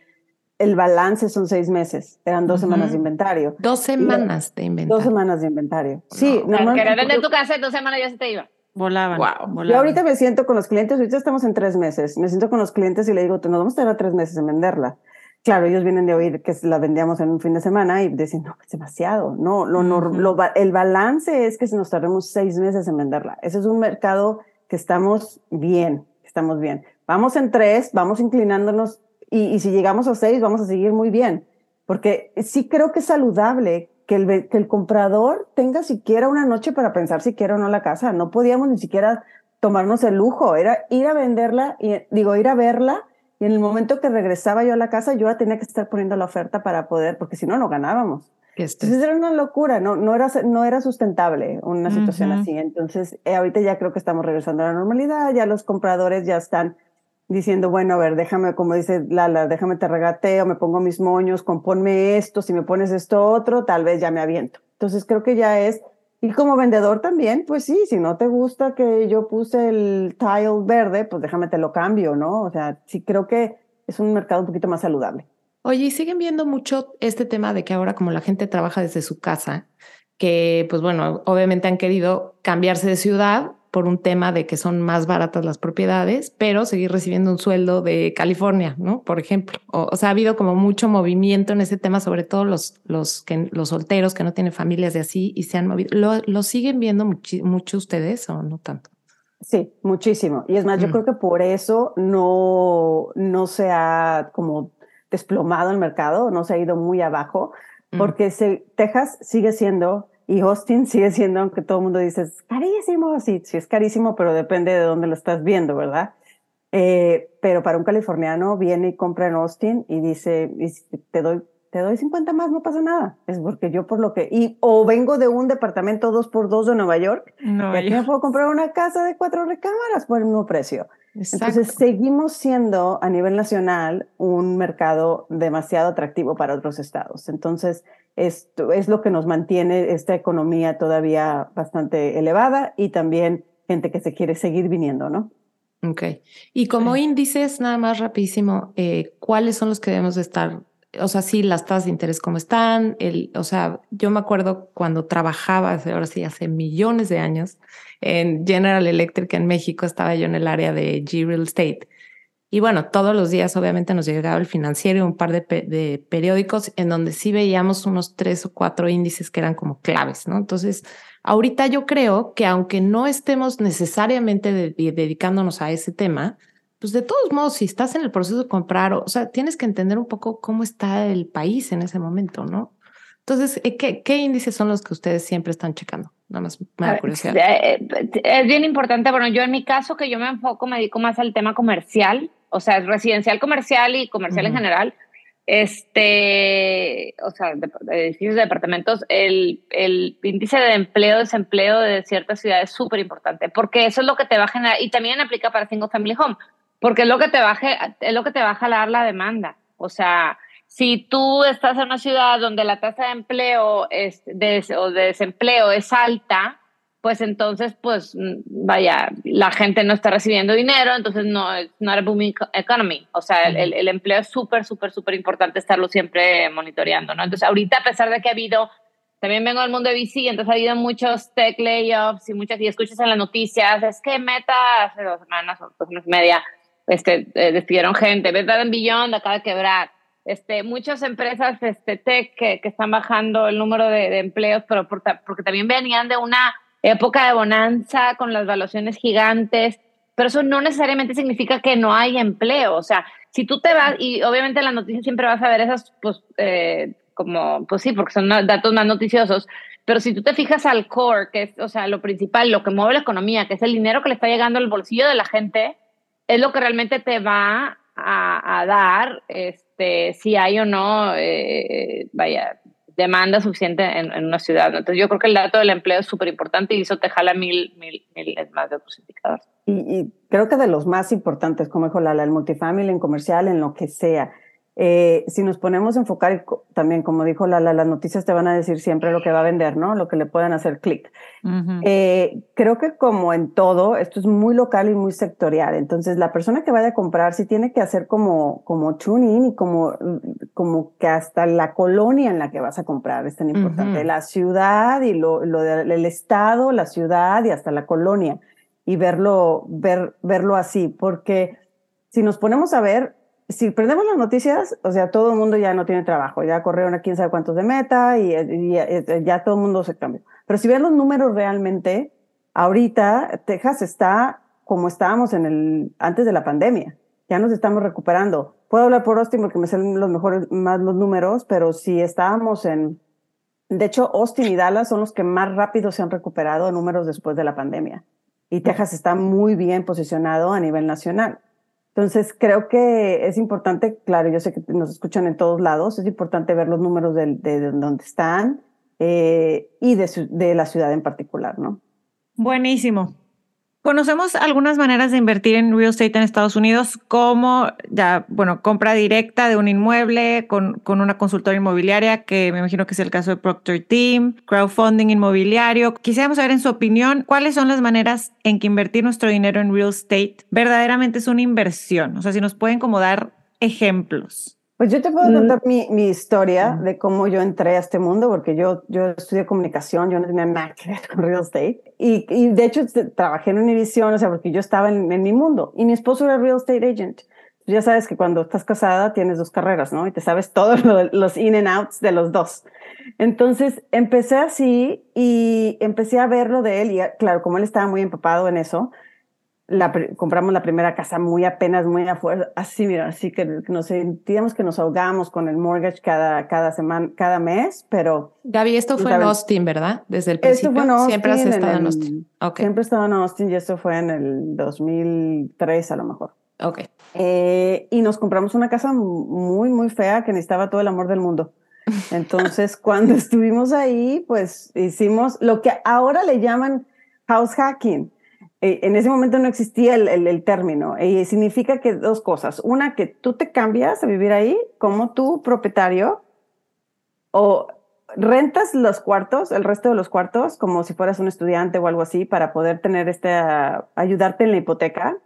el balance son seis meses, eran dos semanas de inventario. Dos semanas de inventario. Dos semanas de inventario. Sí, no, normalmente. vender tu casa en dos semanas ya se te iba. Volaban, wow. Yo ahorita me siento con los clientes, ahorita estamos en tres meses, me siento con los clientes y le digo, nos vamos a tardar tres meses en venderla. Claro, ellos vienen de oír que la vendíamos en un fin de semana y dicen, no, es demasiado. No, lo, lo, el balance es que nos tardemos seis meses en venderla. Ese es un mercado que estamos bien, estamos bien. Vamos en tres, vamos inclinándonos y, y si llegamos a seis, vamos a seguir muy bien. Porque sí creo que es saludable que el, que el comprador tenga siquiera una noche para pensar si quiere o no la casa. No podíamos ni siquiera tomarnos el lujo, era ir a venderla, y digo, ir a verla, y en el momento que regresaba yo a la casa, yo ya tenía que estar poniendo la oferta para poder, porque si no, no ganábamos. Entonces era una locura, no, no, era, no era sustentable una situación así. Entonces, eh, ahorita ya creo que estamos regresando a la normalidad, ya los compradores ya están diciendo, bueno, a ver, déjame, como dice Lala, déjame te regateo, me pongo mis moños, componme esto, si me pones esto otro, tal vez ya me aviento. Entonces creo que ya es, y como vendedor también, pues sí, si no te gusta que yo puse el tile verde, pues déjame te lo cambio, ¿no? O sea, sí creo que es un mercado un poquito más saludable. Oye, y siguen viendo mucho este tema de que ahora como la gente trabaja desde su casa, que pues bueno, obviamente han querido cambiarse de ciudad por un tema de que son más baratas las propiedades, pero seguir recibiendo un sueldo de California, ¿no? Por ejemplo. O, sea, ha habido como mucho movimiento en ese tema, sobre todo los, los, que, los solteros que no tienen familias de así y se han movido. ¿Lo, siguen viendo mucho ustedes o no tanto? Sí, muchísimo. Y es más, yo mm. creo que por eso no, no se ha como desplomado el mercado, no se ha ido muy abajo, mm. porque Texas sigue siendo y Austin sigue siendo, aunque todo el mundo dice, es carísimo, sí, sí es carísimo, pero depende de dónde lo estás viendo, ¿verdad? Eh, pero para un californiano viene y compra en Austin y dice, te doy, te doy 50 más, no pasa nada. Es porque yo por lo que, y o vengo de un departamento 2 por 2 de Nueva York, no, y aquí me puedo comprar una casa de cuatro recámaras por el mismo precio. Entonces seguimos siendo a nivel nacional un mercado demasiado atractivo para otros estados. Entonces esto es lo que nos mantiene esta economía todavía bastante elevada y también gente que se quiere seguir viniendo, ¿no? Ok. Y como índices, nada más rapidísimo, eh, ¿cuáles son los que debemos de estar? O sea, sí, las tasas de interés cómo están. El, o sea, yo me acuerdo cuando trabajaba, ahora sí, hace millones de años, en General Electric en México, estaba yo en el área de G Real Estate. Y bueno, todos los días obviamente nos llegaba el financiero y un par de, de, periódicos en donde sí veíamos unos tres o cuatro índices que eran como claves, ¿no? Entonces, Ahorita yo creo que aunque no estemos necesariamente dedicándonos a ese tema, pues de todos modos, si estás en el proceso de comprar, o sea, tienes que entender un poco cómo está el país en ese momento, ¿no? Entonces, eh, ¿qué, qué índices son los que ustedes siempre están checando? Nada más me da curiosidad. Eh, es bien importante, bueno, yo en mi caso que yo me enfoco, me dedico más al tema comercial, o sea, residencial comercial y comercial en general este, o sea, de, edificios de departamentos, el, el, índice de empleo, desempleo de ciertas ciudades es súper importante, porque eso es lo que te va a generar, y también aplica para single family home, porque es lo que te va a, es lo que te va a jalar la demanda. O sea, si tú estás en una ciudad donde la tasa de empleo es de, o de desempleo es alta, pues entonces, pues vaya, la gente no está recibiendo dinero, entonces no es not a booming economy. O sea, el, el, empleo es súper, súper, súper importante estarlo siempre monitoreando, ¿no? Entonces, ahorita, a pesar de que ha habido, también vengo del mundo de VC, entonces ha habido muchos tech layoffs y muchas, y escuchas en las noticias, es que Meta hace dos semanas o dos semanas y media, este, eh, despidieron gente, Meta en Beyond acaba de quebrar. Este, muchas empresas este, tech que, que están bajando el número de, de empleos, pero porque también venían de una época de bonanza con las valuaciones gigantes, pero eso no necesariamente significa que no hay empleo. O sea, si tú te vas, y obviamente en las noticias siempre vas a ver esas, pues, eh, como, pues sí, porque son datos más noticiosos, pero si tú te fijas al core, que es, o sea, lo principal, lo que mueve la economía, que es el dinero que le está llegando al bolsillo de la gente, es lo que realmente te va a, dar, este, si hay o no, eh, vaya, demanda suficiente en, una ciudad. Entonces yo creo que el dato del empleo es súper importante y eso te jala mil, mil, mil más de otros indicadores. Y, y, creo que de los más importantes, como dijo Lala, el multifamily, en comercial, en lo que sea. Eh, si nos ponemos a enfocar, también como dijo Lala, las noticias te van a decir siempre lo que va a vender, ¿no? Lo que le pueden hacer clic. Eh, creo que como en todo, esto es muy local y muy sectorial. Entonces, la persona que vaya a comprar sí tiene que hacer como, como tune y como, como que hasta la colonia en la que vas a comprar es tan importante. La ciudad y lo, lo del estado, la ciudad y hasta la colonia. Y verlo, ver, verlo así, porque si nos ponemos a ver, si prendemos las noticias, o sea, todo el mundo ya no tiene trabajo, ya corrieron a quién sabe cuántos de meta y, ya todo el mundo se cambió. Pero si ven los números realmente, ahorita Texas está como estábamos en el, antes de la pandemia. Ya nos estamos recuperando. Puedo hablar por Austin porque me salen los mejores, más los números, pero si estábamos en, de hecho, Austin y Dallas son los que más rápido se han recuperado en números después de la pandemia. Y Texas está muy bien posicionado a nivel nacional. Entonces, creo que es importante, claro, yo sé que nos escuchan en todos lados, es importante ver los números de, de, dónde están eh, y de, de la ciudad en particular, ¿no? Buenísimo. Conocemos algunas maneras de invertir en real estate en Estados Unidos, como ya, bueno, compra directa de un inmueble con, con una consultora inmobiliaria, que me imagino que es el caso de Procter Team, crowdfunding inmobiliario. Quisiéramos saber en su opinión cuáles son las maneras en que invertir nuestro dinero en real estate verdaderamente es una inversión. O sea, si nos pueden como dar ejemplos. Pues yo te puedo contar mi, mi, historia de cómo yo entré a este mundo, porque yo, yo estudié comunicación, yo no tenía nada que ver con real estate. Y, y de hecho trabajé en Univision, o sea, porque yo estaba en, en, mi mundo. Y mi esposo era real estate agent. Ya sabes que cuando estás casada tienes dos carreras, ¿no? Y te sabes todos los in and outs de los dos. Entonces empecé así y empecé a verlo de él. Y claro, como él estaba muy empapado en eso, la, compramos la primera casa muy apenas, muy afuera, así, mira, así que nos sentíamos que nos ahogamos con el mortgage cada, cada semana, cada mes, pero... Gaby, esto fue en Austin, ¿verdad? Desde el principio. Esto fue en Austin, siempre has estado en, Austin. Okay. Siempre he estado en Austin y esto fue en el 2003 a lo mejor. Ok. Eh, y nos compramos una casa muy, muy fea que necesitaba todo el amor del mundo. Entonces, cuando estuvimos ahí, pues hicimos lo que ahora le llaman house hacking. Eh, en ese momento no existía el, término y significa que dos cosas. Una, que tú te cambias a vivir ahí como tu propietario o rentas los cuartos, el resto de los cuartos, como si fueras un estudiante o algo así, para poder tener este, ayudarte en la hipoteca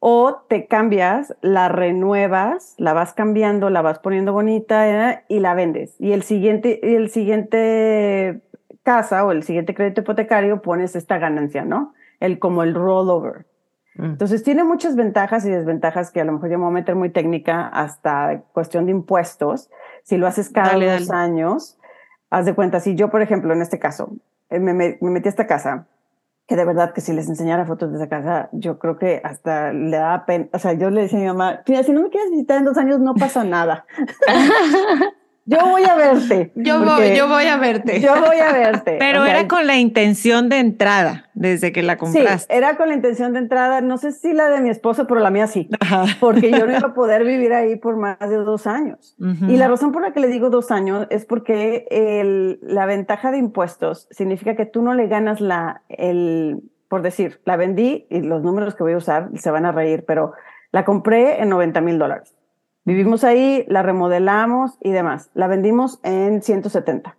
o te cambias, la renuevas, la vas cambiando, la vas poniendo bonita ¿eh? y la vendes. Y el siguiente, el siguiente casa o el siguiente crédito hipotecario pones esta ganancia, ¿no? El como el rollover. Mm. Entonces tiene muchas ventajas y desventajas que a lo mejor yo me voy a meter muy técnica hasta cuestión de impuestos. Si lo haces cada dos años, haz de cuenta, si yo, por ejemplo, en este caso, eh, me, me metí a esta casa que de verdad que si les enseñara fotos de esa casa, yo creo que hasta le da pena. O sea, yo le decía a mi mamá, mira, si no me quieres visitar en dos años, no pasa nada. yo voy a verte. Yo voy, yo voy a verte. Yo voy a verte. Pero era con la intención de entrada, desde que la compraste. Sí, era con la intención de entrada. No sé si la de mi esposo, pero la mía sí. Porque yo no iba a poder vivir ahí por más de dos años. Y la razón por la que le digo dos años es porque el, la ventaja de impuestos significa que tú no le ganas la, el, por decir, la vendí y los números que voy a usar se van a reír, pero la compré en 90 mil dólares. Vivimos ahí, la remodelamos y demás. La vendimos en 170.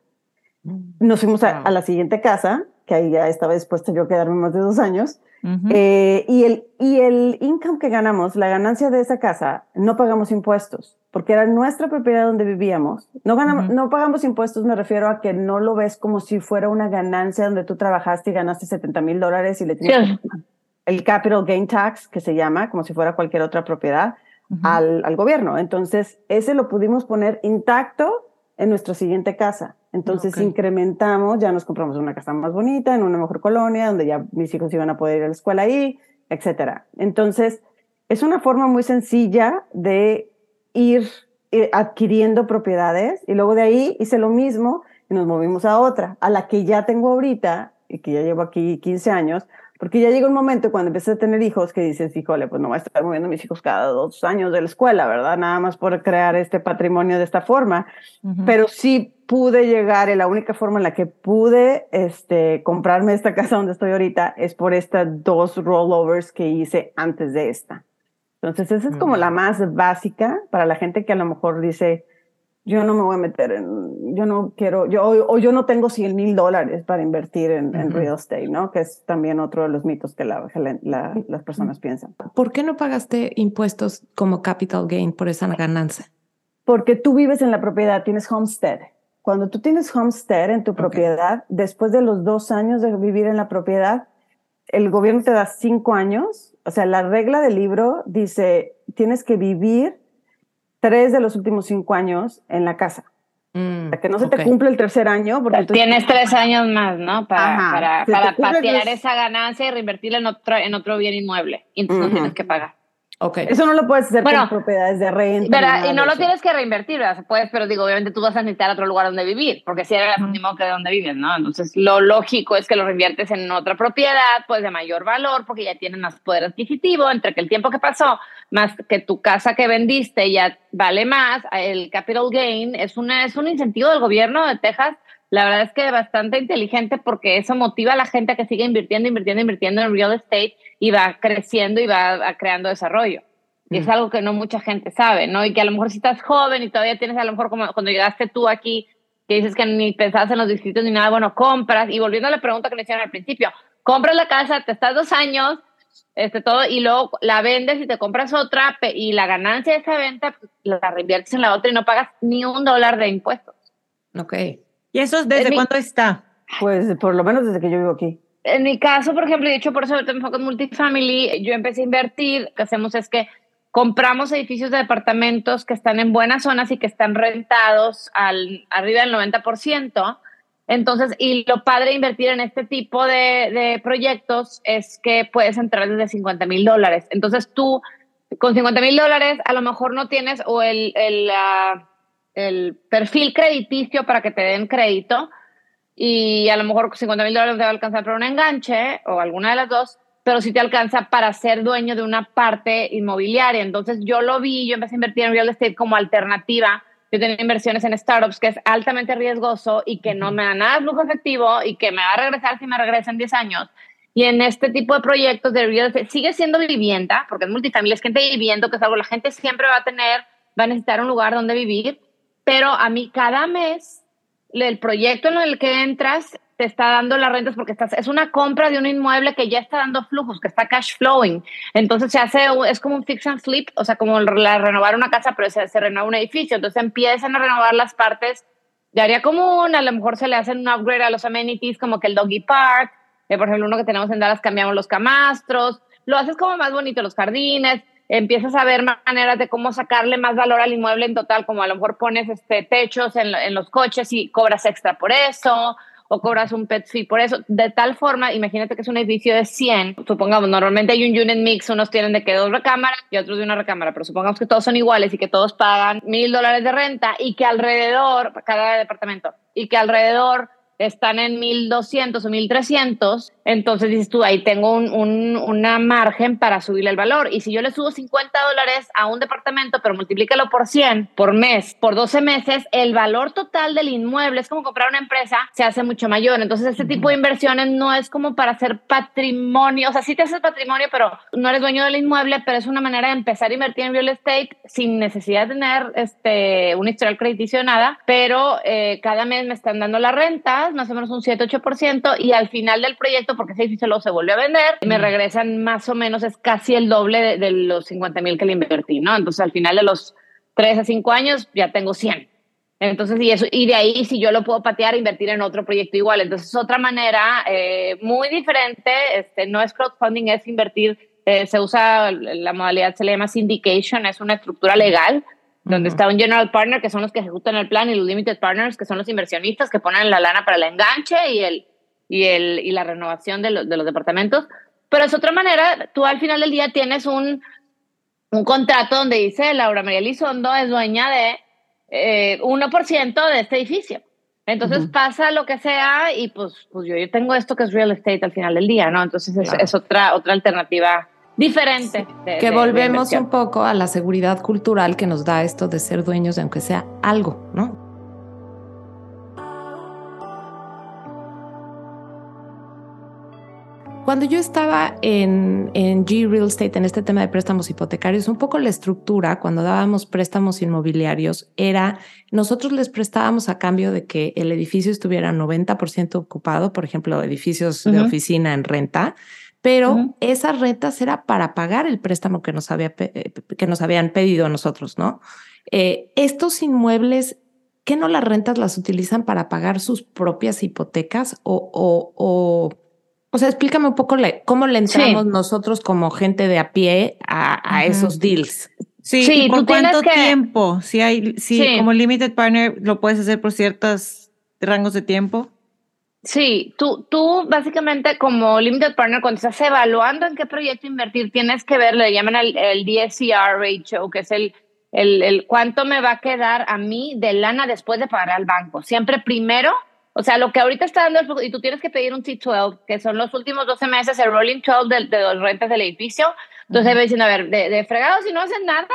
Nos fuimos a, la siguiente casa, que ahí ya estaba dispuesta yo a quedarme más de dos años. Eh, y, el, y el income que ganamos, la ganancia de esa casa, no pagamos impuestos, porque era nuestra propiedad donde vivíamos. No, ganamos, no pagamos impuestos, me refiero a que no lo ves como si fuera una ganancia donde tú trabajaste y ganaste 70 mil dólares y le tienes el capital gain tax, que se llama, como si fuera cualquier otra propiedad al, al, gobierno. Entonces, ese lo pudimos poner intacto en nuestra siguiente casa. Entonces incrementamos, ya nos compramos una casa más bonita, en una mejor colonia, donde ya mis hijos iban a poder ir a la escuela ahí, etcétera. Entonces, es una forma muy sencilla de ir eh, adquiriendo propiedades y luego de ahí hice lo mismo y nos movimos a otra, a la que ya tengo ahorita y que ya llevo aquí 15 años, porque ya llega un momento cuando empecé a tener hijos que dices, híjole, pues no voy a estar moviendo a mis hijos cada dos años de la escuela, ¿verdad? Nada más por crear este patrimonio de esta forma. Pero sí pude llegar, y la única forma en la que pude este, comprarme esta casa donde estoy ahorita es por estas dos rollovers que hice antes de esta. Entonces, esa es como la más básica para la gente que a lo mejor dice, yo no me voy a meter en, yo no quiero, yo, o, yo no tengo 100 mil dólares para invertir en, real estate, ¿no? Que es también otro de los mitos que la, las personas piensan. ¿Por qué no pagaste impuestos como capital gain por esa ganancia? Porque tú vives en la propiedad, tienes homestead. Cuando tú tienes homestead en tu propiedad, después de los dos años de vivir en la propiedad, el gobierno te da cinco años. O sea, la regla del libro dice, tienes que vivir tres de los últimos cinco años en la casa. Mm, para que no se te cumple el tercer año. Porque Tienes tres años más, ¿no? Para, para, patear esa ganancia y reinvertirla en otro, en otro bien inmueble. Y entonces no tienes que pagar. Okay. Eso no lo puedes hacer con propiedades de renta. Y no lo tienes que reinvertir, ¿verdad? Puedes, pero digo, obviamente tú vas a necesitar otro lugar donde vivir, porque si el mismo que de donde vives, ¿no? Entonces, lo lógico es que lo reinviertes en otra propiedad, pues de mayor valor, porque ya tienen más poder adquisitivo, entre que el tiempo que pasó, más que tu casa que vendiste ya vale más, el capital gain es, una, es un incentivo del gobierno de Texas la verdad es que bastante inteligente porque eso motiva a la gente a que siga invirtiendo, invirtiendo, invirtiendo en real estate y va creciendo y va creando desarrollo. Y es algo que no mucha gente sabe, ¿no? Y que a lo mejor si estás joven y todavía tienes a lo mejor como cuando llegaste tú aquí, que dices que ni pensabas en los distritos ni nada, bueno, compras. Y volviendo a la pregunta que me hicieron al principio, compras la casa, te estás dos años, este, todo, y luego la vendes y te compras otra, y la ganancia de esa venta pues, la reinviertes en la otra y no pagas ni un dólar de impuestos. Ok. ¿Y eso desde cuándo está? Pues por lo menos desde que yo vivo aquí. En mi caso, por ejemplo, y de hecho por eso me enfoco en multifamily, yo empecé a invertir, lo que hacemos es que compramos edificios de departamentos que están en buenas zonas y que están rentados al, arriba del 90%. Entonces, y lo padre de invertir en este tipo de, de proyectos es que puedes entrar desde 50 mil dólares. Entonces, tú con 50 mil dólares a lo mejor no tienes o el, el, el perfil crediticio para que te den crédito y a lo mejor 50 mil dólares te va a alcanzar para un enganche o alguna de las dos, pero sí te alcanza para ser dueño de una parte inmobiliaria. Entonces yo lo vi, yo empecé a invertir en real estate como alternativa yo tenía inversiones en startups que es altamente riesgoso y que no me da nada de flujo efectivo y que me va a regresar si me regresa en 10 años. Y en este tipo de proyectos de real sigue siendo vivienda, porque es multifamilia, es gente viviendo, que es algo la gente siempre va a tener, va a necesitar un lugar donde vivir, pero a mí cada mes el proyecto en el que entras te está dando las rentas porque estás, es una compra de un inmueble que ya está dando flujos, que está cash flowing. Entonces se hace, es como un fix and flip, o sea, como renovar una casa, pero se, se renueva un edificio. Entonces empiezan a renovar las partes de área común, a lo mejor se le hacen un upgrade a los amenities como que el doggy park, eh, por ejemplo, uno que tenemos en Dallas cambiamos los camastros, lo haces como más bonito los jardines, empiezas a ver maneras de cómo sacarle más valor al inmueble en total, como a lo mejor pones este, techos en, en los coches y cobras extra por eso, o cobras un pet fee por eso. De tal forma, imagínate que es un edificio de 100, supongamos, normalmente hay un unit mix, unos tienen de que dos recámaras y otros de una recámara, pero supongamos que todos son iguales y que todos pagan mil dólares de renta y que alrededor, cada departamento, y que alrededor están en 1200 o 1300, entonces dices tú, ahí tengo un, un, una margen para subirle el valor. Y si yo le subo 50 dólares a un departamento, pero multiplícalo por 100 por mes, por 12 meses, el valor total del inmueble es como comprar una empresa, se hace mucho mayor. Entonces, este tipo de inversiones no es como para hacer patrimonio, o sea, sí te haces patrimonio, pero no eres dueño del inmueble, pero es una manera de empezar a invertir en real estate sin necesidad de tener este, un historial crediticio de nada, pero eh, cada mes me están dando la renta más o menos un 7-8%, y al final del proyecto, porque ese edificio luego se volvió a vender, me regresan más o menos, es casi el doble de, los 50 mil que le invertí, ¿no? Entonces al final de los 3 a 5 años ya tengo 100. Entonces, y, eso, y de ahí, si yo lo puedo patear, invertir en otro proyecto igual. Entonces, es otra manera eh, muy diferente. Este, no es crowdfunding, es invertir. Eh, se usa, la modalidad se le llama syndication, es una estructura legal donde está un general partner, que son los que ejecutan el plan, y los limited partners, que son los inversionistas que ponen la lana para el enganche y, el, y, el, y la renovación de, de los departamentos. Pero es otra manera, tú al final del día tienes un, un contrato donde dice Laura María Lizondo es dueña de eh, 1% de este edificio. Entonces pasa lo que sea y pues, pues yo, yo tengo esto que es real estate al final del día, ¿no? Entonces es, es otra, otra alternativa diferente. que volvemos un poco a la seguridad cultural que nos da esto de ser dueños de aunque sea algo, ¿no? Cuando yo estaba en, en, G Real Estate, en este tema de préstamos hipotecarios, un poco la estructura, cuando dábamos préstamos inmobiliarios, era nosotros les prestábamos a cambio de que el edificio estuviera 90% ocupado, por ejemplo, edificios de oficina en renta, pero esas rentas era para pagar el préstamo que nos, había, eh, que nos habían pedido a nosotros, ¿no? Eh, estos inmuebles, ¿qué no las rentas las utilizan para pagar sus propias hipotecas? O, o, o, o sea, explícame un poco cómo le entramos nosotros como gente de a pie a, esos deals. Sí, ¿por cuánto tiempo? Si hay, si como limited partner lo puedes hacer por ciertos rangos de tiempo. Sí, tú, tú básicamente como limited partner, cuando estás evaluando en qué proyecto invertir, tienes que ver, le llaman el, el DSCR ratio, que es el, el, el, cuánto me va a quedar a mí de lana después de pagar al banco. Siempre primero, o sea, lo que ahorita está dando, y tú tienes que pedir un T12, que son los últimos 12 meses, el rolling 12 de, de los rentas del edificio. Entonces, me diciendo, a ver, de, de fregado, si no hacen nada,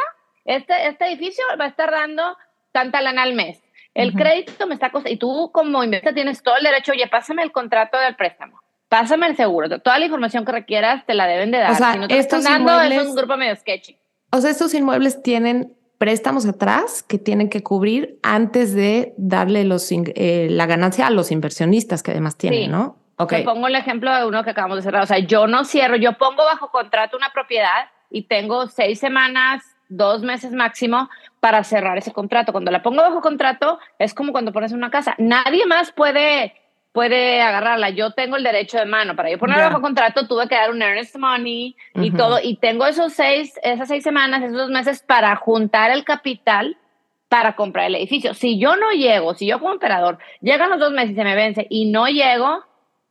este, este edificio va a estar dando tanta lana al mes. El crédito me está costando, y tú como inversionista tienes todo el derecho, oye, pásame el contrato del préstamo, pásame el seguro, toda la información que requieras te la deben de dar. O sea, si no te estos están dando, es un grupo medio sketchy. O sea, estos inmuebles tienen préstamos atrás que tienen que cubrir antes de darle los, eh, la ganancia a los inversionistas que además tienen, ¿no? Okay. Te pongo el ejemplo de uno que acabamos de cerrar. O sea, yo no cierro, yo pongo bajo contrato una propiedad y tengo seis semanas dos meses máximo para cerrar ese contrato. Cuando la pongo bajo contrato, es como cuando pones una casa. Nadie más puede, puede agarrarla. Yo tengo el derecho de mano. Para yo ponerla bajo contrato, tuve que dar un earnest money y todo. Y tengo esos seis, esas seis semanas, esos dos meses para juntar el capital para comprar el edificio. Si yo no llego, si yo como operador, llegan los dos meses y se me vence y no llego,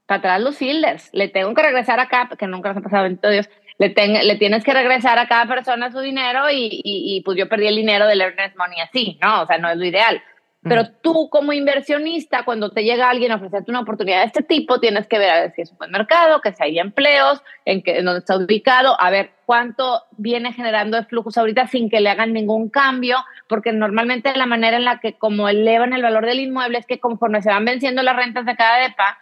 para atrás los fielders, le tengo que regresar acá, que nunca nos ha pasado, bendito Dios, le, le tienes que regresar a cada persona su dinero y, y, pues yo perdí el dinero del earnest money así, ¿no? O sea, no es lo ideal. Pero tú como inversionista, cuando te llega alguien a ofrecerte una oportunidad de este tipo, tienes que ver a ver si es un buen mercado, que si hay empleos, en, que, en dónde está ubicado, a ver cuánto viene generando de flujos ahorita sin que le hagan ningún cambio, porque normalmente la manera en la que como elevan el valor del inmueble es que conforme se van venciendo las rentas de cada depa,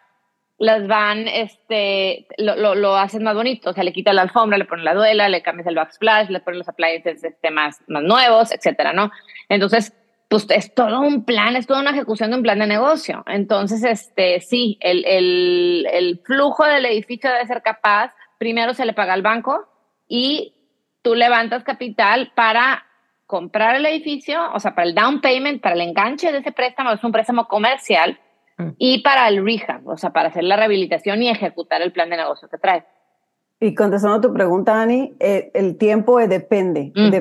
las van, este, lo, lo, hacen más bonito, o sea, le quitan la alfombra, le ponen la duela, le cambias el backsplash, le ponen los appliances este, más, más nuevos, etcétera, ¿no? Entonces, pues es todo un plan, es toda una ejecución de un plan de negocio. Entonces, este, sí, el, el, el flujo del edificio debe ser capaz, primero se le paga al banco y tú levantas capital para comprar el edificio, o sea, para el down payment, para el enganche de ese préstamo, es un préstamo comercial, mm. y para el rehab, o sea, para hacer la rehabilitación y ejecutar el plan de negocio que trae. Y contestando a tu pregunta, Ani, eh, el tiempo depende. Mm,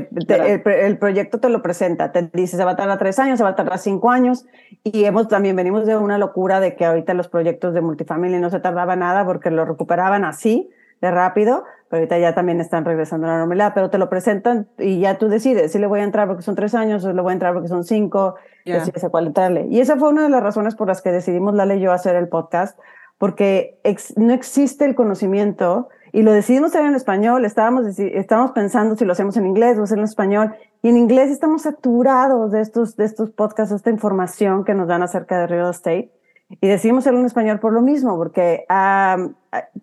el, proyecto te lo presenta, te dice se va a tardar tres años, se va a tardar cinco años. Y hemos también venimos de una locura de que ahorita los proyectos de multifamily no se tardaba nada porque lo recuperaban así de rápido, pero ahorita ya también están regresando a la normalidad, pero te lo presentan y ya tú decides si le voy a entrar porque son tres años o le voy a entrar porque son cinco, y decides a cuál entrarle. Y esa fue una de las razones por las que decidimos Lale y yo hacer el podcast, porque no existe el conocimiento y lo decidimos hacer en español, estábamos, estábamos pensando si lo hacemos en inglés o hacerlo en español, y en inglés estamos saturados de estos, de estos podcasts, esta información que nos dan acerca de real estate, y decidimos hacerlo en español por lo mismo, porque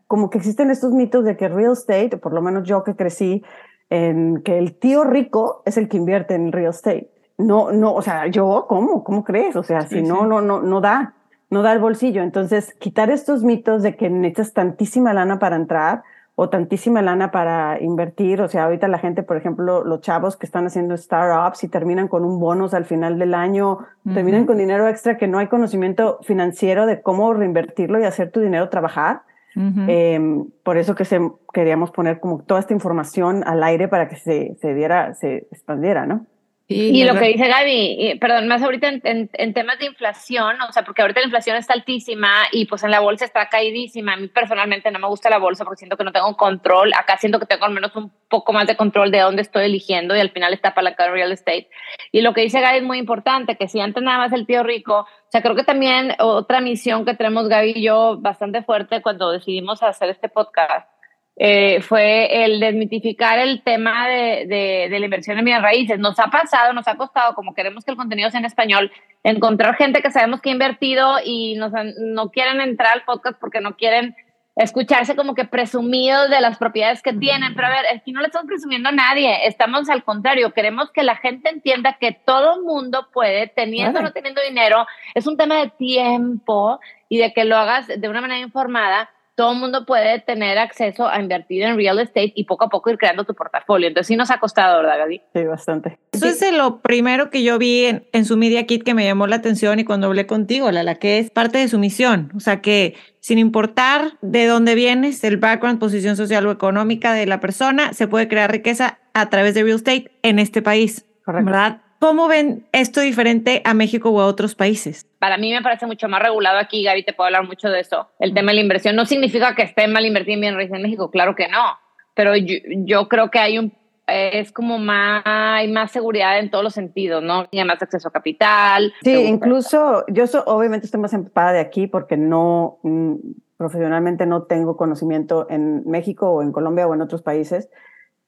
como que existen estos mitos de que real estate, por lo menos yo que crecí, en que el tío rico es el que invierte en real estate. No, no, o sea, yo, ¿cómo? ¿Cómo crees? O sea, si no, no, no, no da, no da el bolsillo. Entonces, quitar estos mitos de que necesitas tantísima lana para entrar, o tantísima lana para invertir. O sea, ahorita la gente, por ejemplo, los chavos que están haciendo startups y terminan con un bonus al final del año, terminan con dinero extra que no hay conocimiento financiero de cómo reinvertirlo y hacer tu dinero trabajar. Em, por eso que se, queríamos poner como toda esta información al aire para que se, se diera, se expandiera, ¿no? Y lo que dice Gaby, perdón, más ahorita en, en, temas de inflación, o sea, porque ahorita la inflación está altísima y pues en la bolsa está caídísima. A mí personalmente no me gusta la bolsa porque siento que no tengo control. Acá siento que tengo al menos un poco más de control de dónde estoy eligiendo y al final está para la real estate. Y lo que dice Gaby es muy importante, que si antes nada más el tío rico, o sea, creo que también otra misión que tenemos Gaby y yo bastante fuerte cuando decidimos hacer este podcast eh, fue el desmitificar el tema de, de, de, la inversión en bienes raíces. Nos ha pasado, nos ha costado, como queremos que el contenido sea en español, encontrar gente que sabemos que ha invertido y nos, no quieren entrar al podcast porque no quieren escucharse como que presumidos de las propiedades que tienen. Pero a ver, aquí no le estamos presumiendo a nadie, estamos al contrario, queremos que la gente entienda que todo mundo puede, teniendo o no teniendo dinero, es un tema de tiempo y de que lo hagas de una manera informada todo el mundo puede tener acceso a invertir en real estate y poco a poco ir creando tu portafolio. Entonces sí nos ha costado, ¿verdad, Gaby? Sí, bastante. Eso es lo primero que yo vi en, su Media Kit que me llamó la atención y cuando hablé contigo, la, la que es parte de su misión. O sea, que sin importar de dónde vienes, el background, posición social o económica de la persona, se puede crear riqueza a través de real estate en este país. Correcto. ¿Verdad? ¿Cómo ven esto diferente a México o a otros países? Para mí me parece mucho más regulado aquí, Gaby, te puedo hablar mucho de eso. El tema de la inversión no significa que esté mal invertir en bienes en México, claro que no, pero yo, creo que hay un es como más, hay más seguridad en todos los sentidos, ¿no? Tiene más acceso a capital. Sí, incluso yo obviamente estoy más empapada de aquí porque no, mm, profesionalmente no tengo conocimiento en México o en Colombia o en otros países,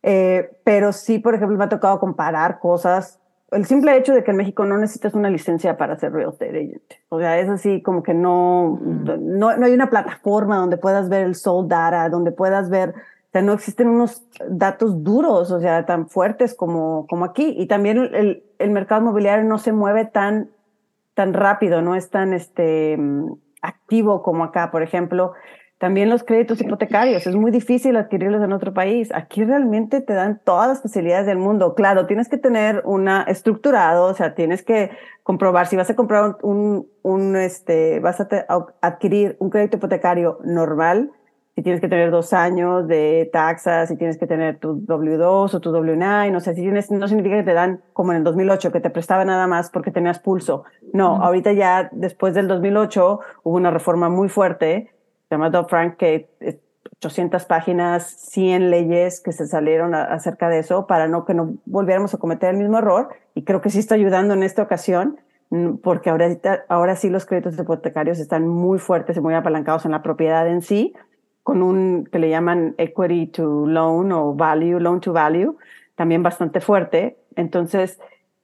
eh, pero sí, por ejemplo, me ha tocado comparar cosas el simple hecho de que en México no necesitas una licencia para ser real estate agent. O sea, es así como que no, no, no, hay una plataforma donde puedas ver el sold data, donde puedas ver, o sea, no existen unos datos duros, o sea, tan fuertes como, como aquí. Y también el, el mercado inmobiliario no se mueve tan, tan rápido, no es tan este, mm, activo como acá, por ejemplo. También los créditos hipotecarios, es muy difícil adquirirlos en otro país. Aquí realmente te dan todas las facilidades del mundo. Claro, tienes que tener una estructurado, o sea, tienes que comprobar si vas a comprar un, un este, vas a adquirir un crédito hipotecario normal, si tienes que tener dos años de taxas, si tienes que tener tu W2 o tu W9, no sé, si tienes, no significa que te dan como en el 2008, que te prestaba nada más porque tenías pulso. No, ahorita ya después del 2008 hubo una reforma muy fuerte llama Dodd-Frank, que 800 páginas, 100 leyes que se salieron acerca de eso para no que no volviéramos a cometer el mismo error y creo que sí está ayudando en esta ocasión mm, porque ahora, ahora sí los créditos hipotecarios están muy fuertes y muy apalancados en la propiedad en sí, con un que le llaman equity to loan o value, loan to value, también bastante fuerte. Entonces,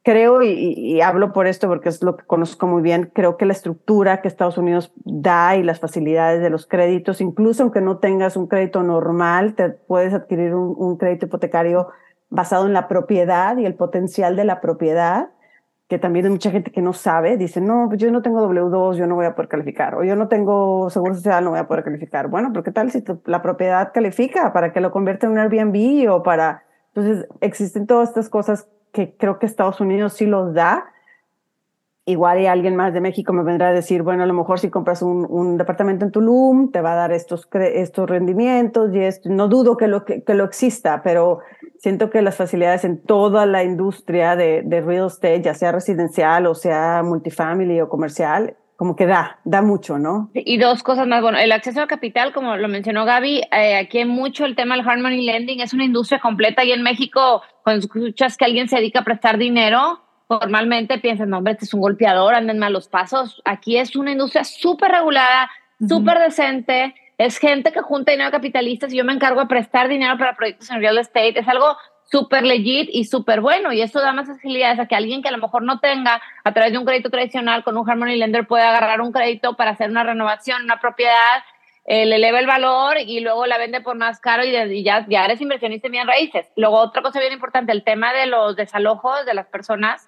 creo, y, hablo por esto porque es lo que conozco muy bien, creo que la estructura que Estados Unidos da y las facilidades de los créditos, incluso aunque no tengas un crédito normal, te puedes adquirir un, crédito hipotecario basado en la propiedad y el potencial de la propiedad, que también hay mucha gente que no sabe, dice, no, pues yo no tengo W2, yo no voy a poder calificar, o yo no tengo seguro social, no voy a poder calificar. Bueno, pero ¿qué tal si la propiedad califica para que lo convierta en un Airbnb o para... Entonces, existen todas estas cosas que creo que Estados Unidos sí los da. Igual y alguien más de México me vendrá a decir, bueno, a lo mejor si compras un, departamento en Tulum, te va a dar estos, estos rendimientos y esto. No dudo que lo, que, lo exista, pero siento que las facilidades en toda la industria de, de real estate, ya sea residencial o sea multifamily o comercial, como que da, da mucho, ¿no? Y dos cosas más. Bueno, el acceso al capital, como lo mencionó Gaby, eh, aquí hay mucho el tema del hard money lending, es una industria completa y en México, cuando escuchas que alguien se dedica a prestar dinero, normalmente piensas, no, hombre, este es un golpeador, anden malos pasos. Aquí es una industria súper regulada, súper decente, es gente que junta dinero a capitalistas y yo me encargo de prestar dinero para proyectos en real estate. Es algo súper legit y súper bueno. Y eso da más facilidades a que alguien que a lo mejor no tenga a través de un crédito tradicional con un Harmony Lender pueda agarrar un crédito para hacer una renovación, una propiedad, eh, le eleva el valor y luego la vende por más caro y, ya, ya eres inversionista en bien raíces. Luego, otra cosa bien importante, el tema de los desalojos de las personas.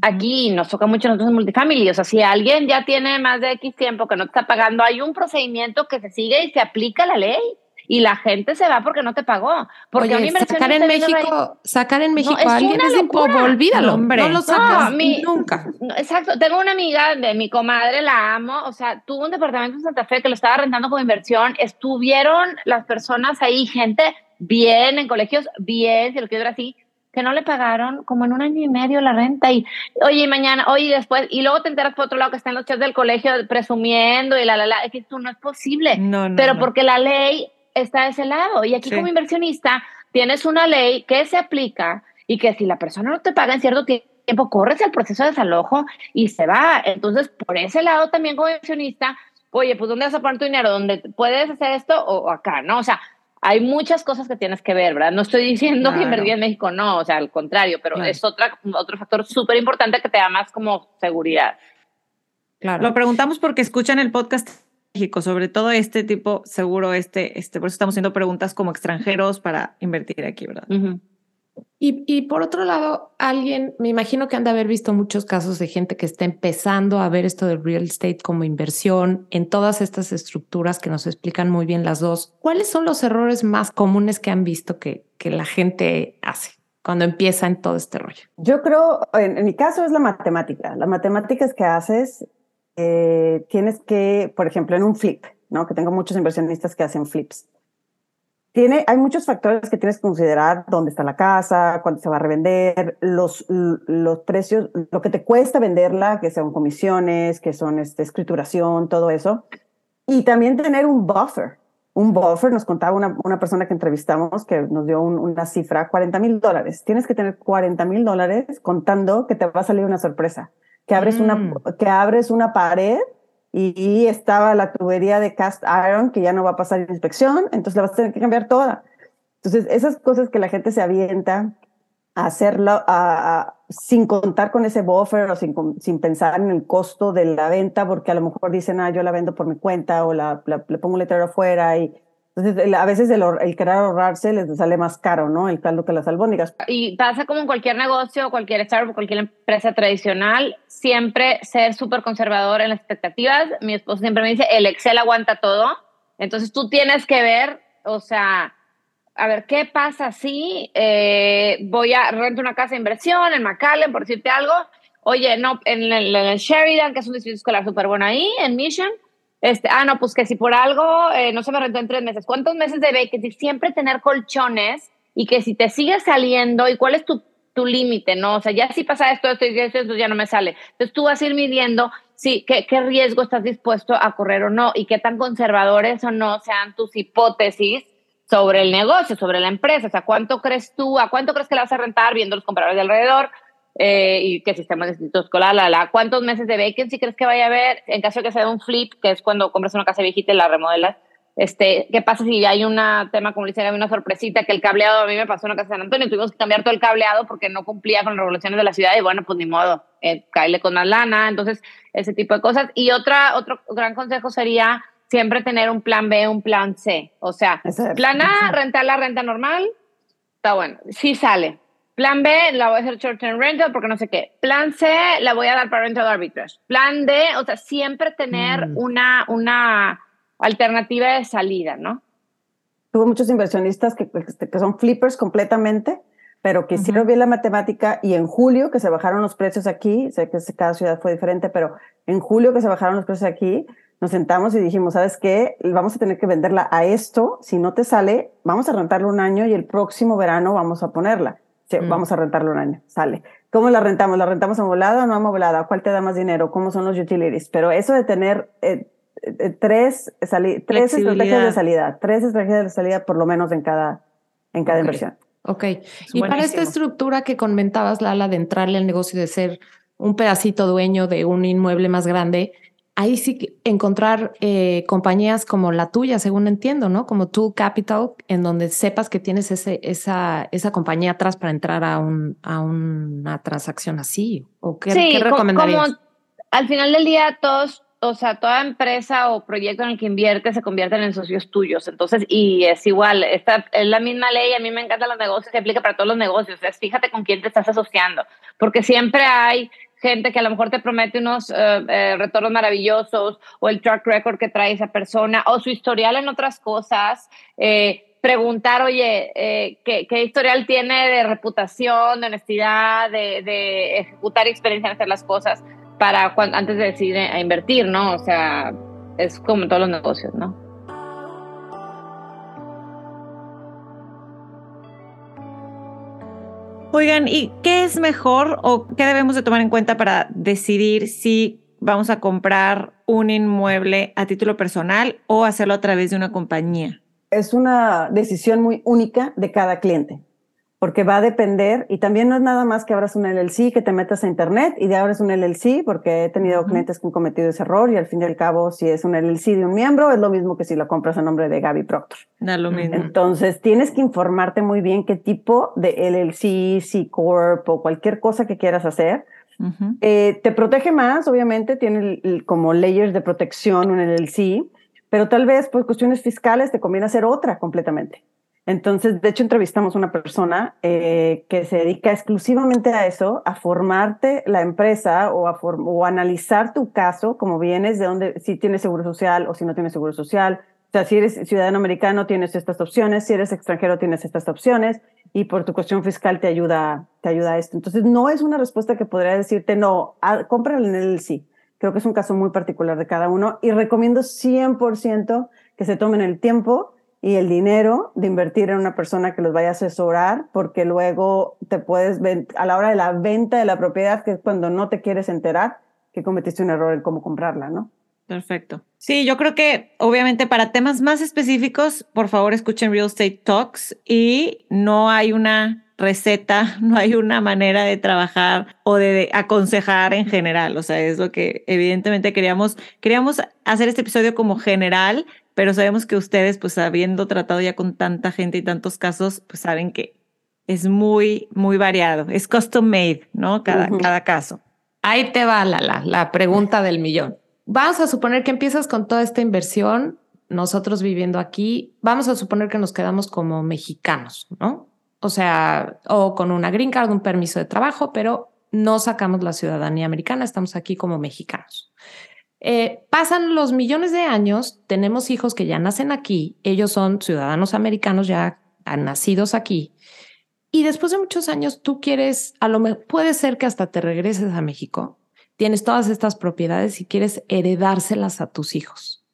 Aquí nos toca mucho nosotros en multifamily. O sea, si alguien ya tiene más de X tiempo que no está pagando, hay un procedimiento que se sigue y se aplica la ley y la gente se va porque no te pagó. Porque Oye, sacar en México, sacar en México a alguien es imposible, olvídalo, hombre. No lo sacas nunca. Exacto, tengo una amiga de mi comadre, la amo, o sea, tuvo un departamento en Santa Fe que lo estaba rentando como inversión, estuvieron las personas ahí, gente bien, en colegios bien, si lo quiero decir así, que no le pagaron como en un año y medio la renta y oye mañana, oye después y luego te enteras por otro lado que están los chefs del colegio presumiendo y la la la, es que esto no es posible, no, no, pero porque la ley está de ese lado. Y aquí como inversionista tienes una ley que se aplica y que si la persona no te paga en cierto tiempo, corres el proceso de desalojo y se va. Entonces, por ese lado también como inversionista, oye, pues ¿dónde vas a poner tu dinero? ¿Dónde puedes hacer esto o, acá? ¿No? O sea, hay muchas cosas que tienes que ver, ¿verdad? No estoy diciendo que invertir en México no, o sea, al contrario, pero es otra, otro factor súper importante que te da más como seguridad. Claro. Lo preguntamos porque escuchan el podcast México, sobre todo este tipo, seguro este, este, por eso estamos haciendo preguntas como extranjeros para invertir aquí, ¿verdad? y, y, por otro lado, alguien, me imagino que han de haber visto muchos casos de gente que está empezando a ver esto del real estate como inversión en todas estas estructuras que nos explican muy bien las dos. ¿Cuáles son los errores más comunes que han visto que, que la gente hace? cuando empieza en todo este rollo? Yo creo, en, en mi caso es la matemática. Las matemáticas que haces eh, tienes que, por ejemplo, en un flip, ¿no? Que tengo muchos inversionistas que hacen flips. Tiene, hay muchos factores que tienes que considerar, dónde está la casa, cuándo se va a revender, los, los precios, lo que te cuesta venderla, que son comisiones, que son este, escrituración, todo eso. Y también tener un buffer. Un buffer, nos contaba una, una persona que entrevistamos que nos dio una cifra, 40 mil dólares. Tienes que tener 40 mil dólares contando que te va a salir una sorpresa que abres, una, mm. que abres una pared y, estaba la tubería de cast iron que ya no va a pasar inspección, entonces la vas a tener que cambiar toda. Entonces, esas cosas que la gente se avienta a hacerlo a, sin contar con ese buffer o sin, sin, pensar en el costo de la venta, porque a lo mejor dicen, ah, yo la vendo por mi cuenta o la, le pongo un letrero afuera y entonces, a veces el, el, querer ahorrarse les sale más caro, ¿no? El caldo que las albóndigas. Y pasa como en cualquier negocio, cualquier startup, cualquier empresa tradicional, siempre ser súper conservador en las expectativas. Mi esposo siempre me dice, el Excel aguanta todo. Entonces tú tienes que ver, o sea, a ver, ¿qué pasa si eh, voy a rentar una casa de inversión en McAllen, por decirte algo? Oye, no, en en el Sheridan, que es un distrito escolar súper bueno ahí, en Mission, este, ah, no, pues que si por algo eh, no se me rentó en tres meses, ¿cuántos meses debe? Que siempre tener colchones y que si te sigue saliendo, ¿y cuál es tu, tu límite? ¿No? O sea, ya si pasa esto, esto y esto, esto, ya no me sale. Entonces tú vas a ir midiendo sí, qué, qué riesgo estás dispuesto a correr o no y qué tan conservadores o no sean tus hipótesis sobre el negocio, sobre la empresa. O sea, ¿cuánto crees tú? ¿A cuánto crees que la vas a rentar viendo los compradores de alrededor? Eh, y qué sistema de instituto escolar, la, la, cuántos meses de vacancy crees que vaya a haber en caso de que sea un flip, que es cuando compras una casa viejita y la remodelas. Este, ¿Qué pasa si hay un tema, como dice, hay una sorpresita que el cableado, a mí me pasó en una casa de San Antonio, tuvimos que cambiar todo el cableado porque no cumplía con las regulaciones de la ciudad y bueno, pues ni modo, eh, caerle con la lana, entonces ese tipo de cosas. Y otra, otro gran consejo sería siempre tener un plan B, un plan C. O sea, plan A, rentar la renta normal, está bueno, sí sale. Plan B, la voy a hacer short term rental porque no sé qué. Plan C, la voy a dar para rental arbitrage. Plan D, o sea, siempre tener mm. una, una alternativa de salida, ¿no? Tuvo muchos inversionistas que, que son flippers completamente, pero que hicieron bien la matemática y en julio que se bajaron los precios aquí, sé que cada ciudad fue diferente, pero en julio que se bajaron los precios aquí, nos sentamos y dijimos, ¿sabes qué? Vamos a tener que venderla a esto, si no te sale, vamos a rentarla un año y el próximo verano vamos a ponerla. Mm. Vamos a rentarla un año, sale. ¿Cómo la rentamos? ¿La rentamos amoblada o no amoblada? ¿Cuál te da más dinero? ¿Cómo son los utilities? Pero eso de tener eh, eh, tres, tres estrategias de salida, tres estrategias de salida por lo menos en cada, en cada inversión. Ok. y para esta estructura que comentabas, Lala, de entrarle al negocio de ser un pedacito dueño de un inmueble más grande, ahí sí encontrar eh, compañías como la tuya, según entiendo, ¿no? Como Tool Capital, en donde sepas que tienes ese, esa, esa compañía atrás para entrar a, un, a una transacción así. ¿O qué, sí, recomendarías? al final del día, todos o sea, toda empresa o proyecto en el que invierte se convierten en socios tuyos. Entonces, y es igual, esta es la misma ley, a mí me encantan los negocios, se aplica para todos los negocios. Es fíjate con quién te estás asociando, porque siempre hay gente que a lo mejor te promete unos eh, eh, retornos maravillosos o el track record que trae esa persona o su historial en otras cosas. Eh, preguntar, oye, ¿qué, ¿qué, historial tiene de reputación, de honestidad, de, ejecutar experiencia en hacer las cosas? para antes de decidir a invertir, ¿no? O sea, es como en todos los negocios, ¿no? Oigan, ¿y qué es mejor o qué debemos de tomar en cuenta para decidir si vamos a comprar un inmueble a título personal o hacerlo a través de una compañía? Es una decisión muy única de cada cliente porque va a depender, y también no es nada más que abras un LLC, que te metas a internet y de abres un LLC, porque he tenido clientes que han cometido ese error y al fin y al cabo, si es un LLC de un miembro, es lo mismo que si lo compras a nombre de Gaby Proctor. Da lo mismo. Entonces, tienes que informarte muy bien qué tipo de LLC, C Corp o cualquier cosa que quieras hacer. Eh, te protege más, obviamente, tiene como layers de protección un LLC, pero tal vez por cuestiones fiscales te conviene hacer otra completamente. Entonces, de hecho, entrevistamos a una persona eh, que se dedica exclusivamente a eso, a formarte la empresa o a o analizar tu caso, como vienes, de dónde, si tienes seguro social o si no tienes seguro social. O sea, si eres ciudadano americano, tienes estas opciones, si eres extranjero, tienes estas opciones, y por tu cuestión fiscal te ayuda, te ayuda a esto. Entonces, no es una respuesta que podría decirte, no, cómpralo en el sí. Creo que es un caso muy particular de cada uno y recomiendo 100% que se tomen el tiempo y el dinero de invertir en una persona que los vaya a asesorar, porque luego te puedes, a la hora de la venta de la propiedad, que es cuando no te quieres enterar que cometiste un error en cómo comprarla, ¿no? Perfecto. Sí, yo creo que obviamente para temas más específicos, por favor escuchen Real Estate Talks y no hay una receta, no hay una manera de trabajar o de aconsejar en general. O sea, es lo que evidentemente queríamos, queríamos hacer este episodio como general pero sabemos que ustedes, pues habiendo tratado ya con tanta gente y tantos casos, pues saben que es muy, muy variado. Es custom made, ¿no? Cada, cada caso. Ahí te va la, la, pregunta del millón. Vamos a suponer que empiezas con toda esta inversión, nosotros viviendo aquí, vamos a suponer que nos quedamos como mexicanos, ¿no? O sea, o con una green card, un permiso de trabajo, pero no sacamos la ciudadanía americana, estamos aquí como mexicanos. Eh, pasan los millones de años, tenemos hijos que ya nacen aquí, ellos son ciudadanos americanos ya nacidos aquí, y después de muchos años tú quieres, a lo mejor puede ser que hasta te regreses a México, tienes todas estas propiedades y quieres heredárselas a tus hijos.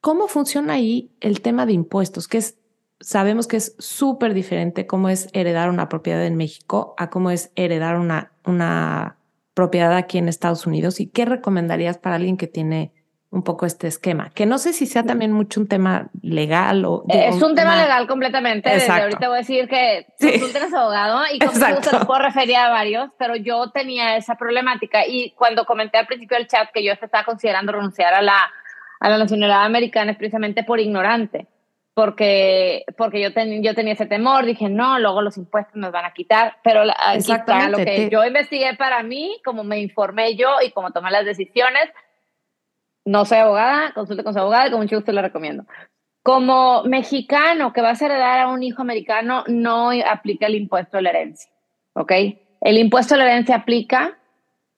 ¿Cómo funciona ahí el tema de impuestos? Que es, sabemos que es súper diferente cómo es heredar una propiedad en México a cómo es heredar una, una propiedad aquí en Estados Unidos y qué recomendarías para alguien que tiene un poco este esquema, que no sé si sea también mucho un tema legal o... es un, tema, legal completamente. Desde ahorita voy a decir que tú tienes abogado y como te puedo referir a varios, pero yo tenía esa problemática y cuando comenté al principio del chat que yo estaba considerando renunciar a la, a la nacionalidad americana es precisamente por ignorante, porque, porque yo, yo tenía ese temor, dije, no, luego los impuestos nos van a quitar, pero está lo que yo investigué para mí, como me informé yo y como tomé las decisiones, no soy abogada, consulte con su abogada y con mucho gusto le recomiendo. Como mexicano que vas a heredar a un hijo americano, no aplica el impuesto de la herencia, ¿ok? El impuesto de la herencia aplica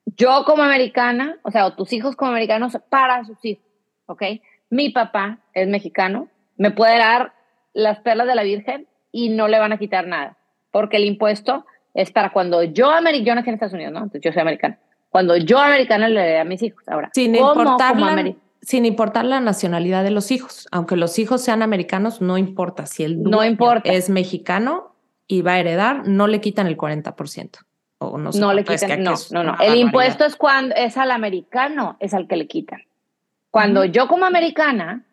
yo como americana, o sea, o tus hijos como americanos para sus hijos, ¿ok? Mi papá es mexicano, me puede dar las perlas de la Virgen y no le van a quitar nada, porque el impuesto es para cuando yo, yo nací en Estados Unidos, ¿no? Entonces yo soy americana cuando yo americana le doy a mis hijos. Ahora, sin importar, la, sin importar la nacionalidad de los hijos, aunque los hijos sean americanos, no importa si el no importa. es mexicano y va a heredar, no le quitan el 40%. O no, no le quitan, no, no, no. El impuesto es cuando es al americano, es al que le quitan. Cuando yo como americana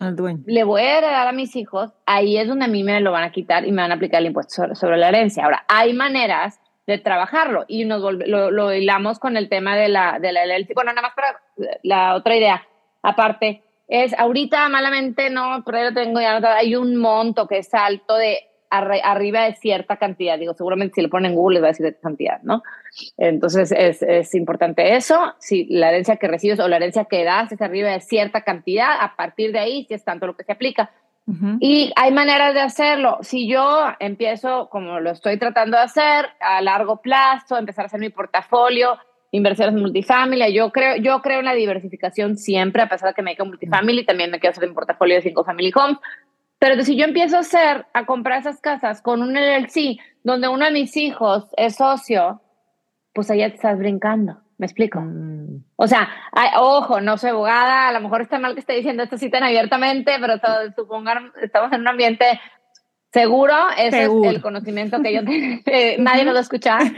le voy a heredar a mis hijos, ahí es donde a mí me lo van a quitar y me van a aplicar el impuesto sobre la herencia. Ahora, hay maneras de trabajarlo y nos lo, lo, hilamos con el tema de la, de la LLC. Bueno, nada más para la otra idea, aparte, es ahorita malamente no, pero yo tengo ya, hay un monto que es alto de arriba de cierta cantidad. Digo, seguramente si le ponen en Google les va a decir de cantidad, ¿no? Entonces es, es, importante eso. Si la herencia que recibes o la herencia que das es arriba de cierta cantidad, a partir de ahí, si es tanto lo que se aplica. Y hay maneras de hacerlo. Si yo empiezo, como lo estoy tratando de hacer, a largo plazo, empezar a hacer mi portafolio, inversiones multifamily, yo creo, yo creo en la diversificación siempre, a pesar de que me dedico a multifamily, también me quiero hacer mi portafolio de cinco family homes. Pero si yo empiezo a hacer, a comprar esas casas con un LLC, donde uno de mis hijos es socio, pues allá te estás brincando. ¿Me explico? Mm. O sea, ojo, no soy abogada, a lo mejor está mal que esté diciendo esto así tan abiertamente, pero supongan, estamos en un ambiente Seguro, ese es el conocimiento que yo tengo. nadie nos va a escuchar.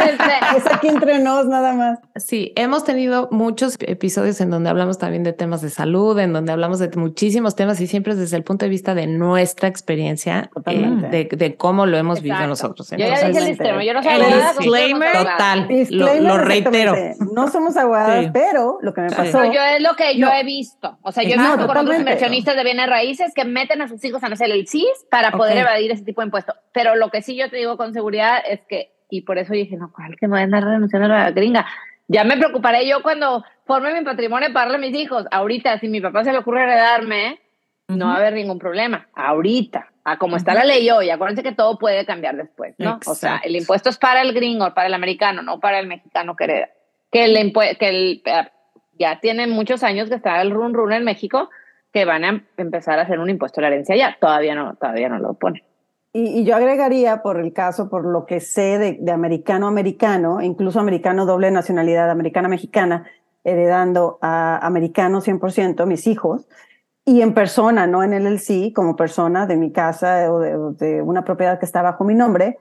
Este, es aquí entre nos, nada más. Sí, hemos tenido muchos episodios en donde hablamos también de temas de salud, en donde hablamos de muchísimos temas y siempre desde el punto de vista de nuestra experiencia, eh, de, cómo lo hemos vivido nosotros. Entonces, yo ya dije el yo no soy abogada. Disclaimer, total, lo, reitero. No somos abogadas, pero lo que me pasó. yo es lo que yo he visto. O sea, yo he visto con otros inversionistas de bienes raíces que meten a sus hijos a hacer el CIS para poder evadir ese tipo de impuestos. Pero lo que sí yo te digo con seguridad es que, y por eso dije, no, ¿cuál que me voy a andar renunciando a la gringa? Ya me preocuparé yo cuando forme mi patrimonio para darle a mis hijos. Ahorita, si mi papá se le ocurre heredarme, no va a haber ningún problema. Ahorita, a como está la ley hoy, acuérdense que todo puede cambiar después, ¿no? O sea, el impuesto es para el gringo, para el americano, no para el mexicano que hereda. Que el, que el ya tiene muchos años que está el run run en México, que van a empezar a hacer un impuesto a la herencia ya. Todavía no, todavía no lo ponen. Y, yo agregaría, por el caso, por lo que sé de, americano americano, incluso americano doble nacionalidad, americana mexicana, heredando a americano 100%, mis hijos, y en persona, no en el sí, como persona de mi casa o de, una propiedad que está bajo mi nombre,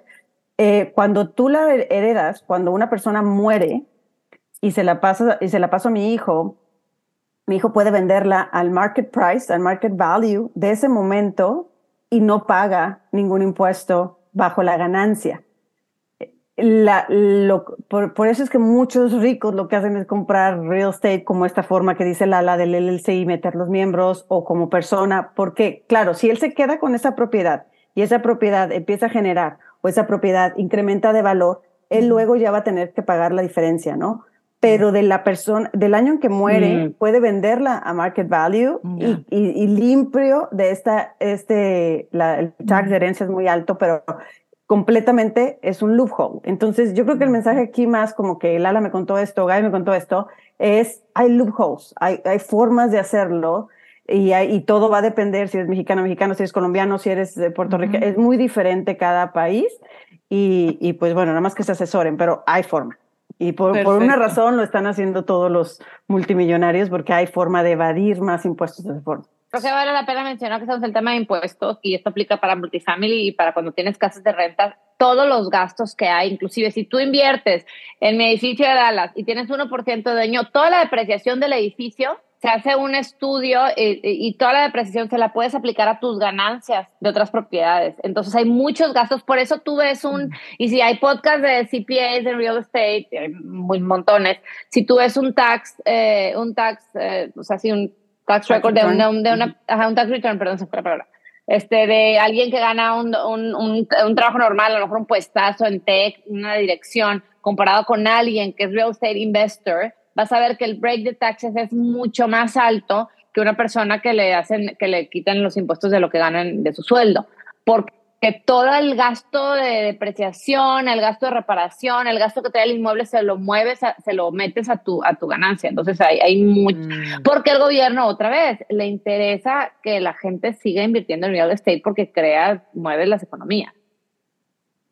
eh, cuando tú la heredas, cuando una persona muere y se la pasa, y se la paso a mi hijo, mi hijo puede venderla al market price, al market value de ese momento y no paga ningún impuesto bajo la ganancia. La, por, eso es que muchos ricos lo que hacen es comprar real estate como esta forma que dice la, la del LLC y meter los miembros o como persona, porque claro, si él se queda con esa propiedad y esa propiedad empieza a generar o esa propiedad incrementa de valor, él luego ya va a tener que pagar la diferencia, ¿no? Pero de la persona, del año en que muere, mm. puede venderla a market value y, limpio de esta, este, la, el tax de herencia es muy alto, pero completamente es un loophole. Entonces, yo creo que el mensaje aquí más como que Lala me contó esto, Guy me contó esto, es hay loopholes, hay, hay formas de hacerlo y, y todo va a depender si eres mexicano, mexicano, si eres colombiano, si eres de Puerto Rico. Es muy diferente cada país y, y pues bueno, nada más que se asesoren, pero hay forma. Y por, una razón lo están haciendo todos los multimillonarios porque hay forma de evadir más impuestos de esa forma. Creo que vale la pena mencionar que estamos el tema de impuestos y esto aplica para multifamily y para cuando tienes casas de renta, todos los gastos que hay, inclusive si tú inviertes en mi edificio de Dallas y tienes 1% de dueño, toda la depreciación del edificio se hace un estudio y, toda la depreciación se la puedes aplicar a tus ganancias de otras propiedades. Entonces hay muchos gastos, por eso tú ves un, mm. y si hay podcast de CPAs en real estate, hay muy montones, si tú ves un tax, eh, un tax, eh, o sea, si un tax record de una, de una, un tax return, perdón, se fue la palabra, este, de alguien que gana un, un, un, trabajo normal, a lo mejor un puestazo en tech, una dirección, comparado con alguien que es real estate investor, vas a ver que el break de taxes es mucho más alto que una persona que le hacen, que le quiten los impuestos de lo que ganan de su sueldo. Porque todo el gasto de depreciación, el gasto de reparación, el gasto que da el inmueble se lo mueves, se lo metes a tu, a tu ganancia. Entonces hay, hay mucho. Mm. Porque el gobierno, otra vez, le interesa que la gente siga invirtiendo en real estate porque crea, mueve las economías.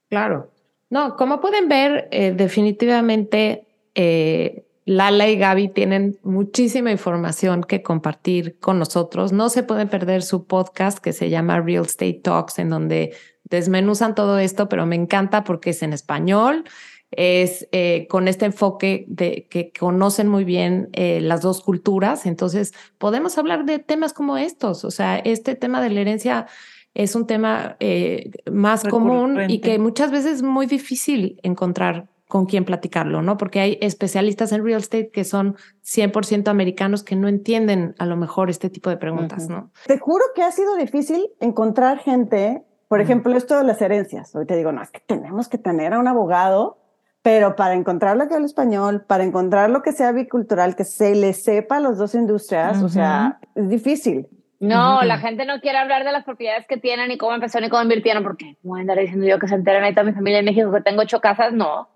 Claro. No, como pueden ver, eh, definitivamente eh, Lala y Gaby tienen muchísima información que compartir con nosotros. No se pueden perder su podcast que se llama Real Estate Talks, en donde desmenuzan todo esto, pero me encanta porque es en español, es eh, con este enfoque de que conocen muy bien eh, las dos culturas. Entonces, podemos hablar de temas como estos. O sea, este tema de la herencia es un tema eh, más común y que muchas veces es muy difícil encontrar con quién platicarlo, ¿no? Porque hay especialistas en real estate que son 100% americanos que no entienden a lo mejor este tipo de preguntas, ¿no? Te juro que ha sido difícil encontrar gente, por ejemplo, esto de las herencias. Hoy te digo, no, es que tenemos que tener a un abogado, pero para encontrar lo que habla español, para encontrar lo que sea bicultural, que se le sepa a las dos industrias, o sea, es difícil. No, la gente no quiere hablar de las propiedades que tienen, ni cómo empezó, ni cómo invirtieron, porque voy a andar diciendo yo que se enteren ahí toda mi familia en México que tengo ocho casas, no.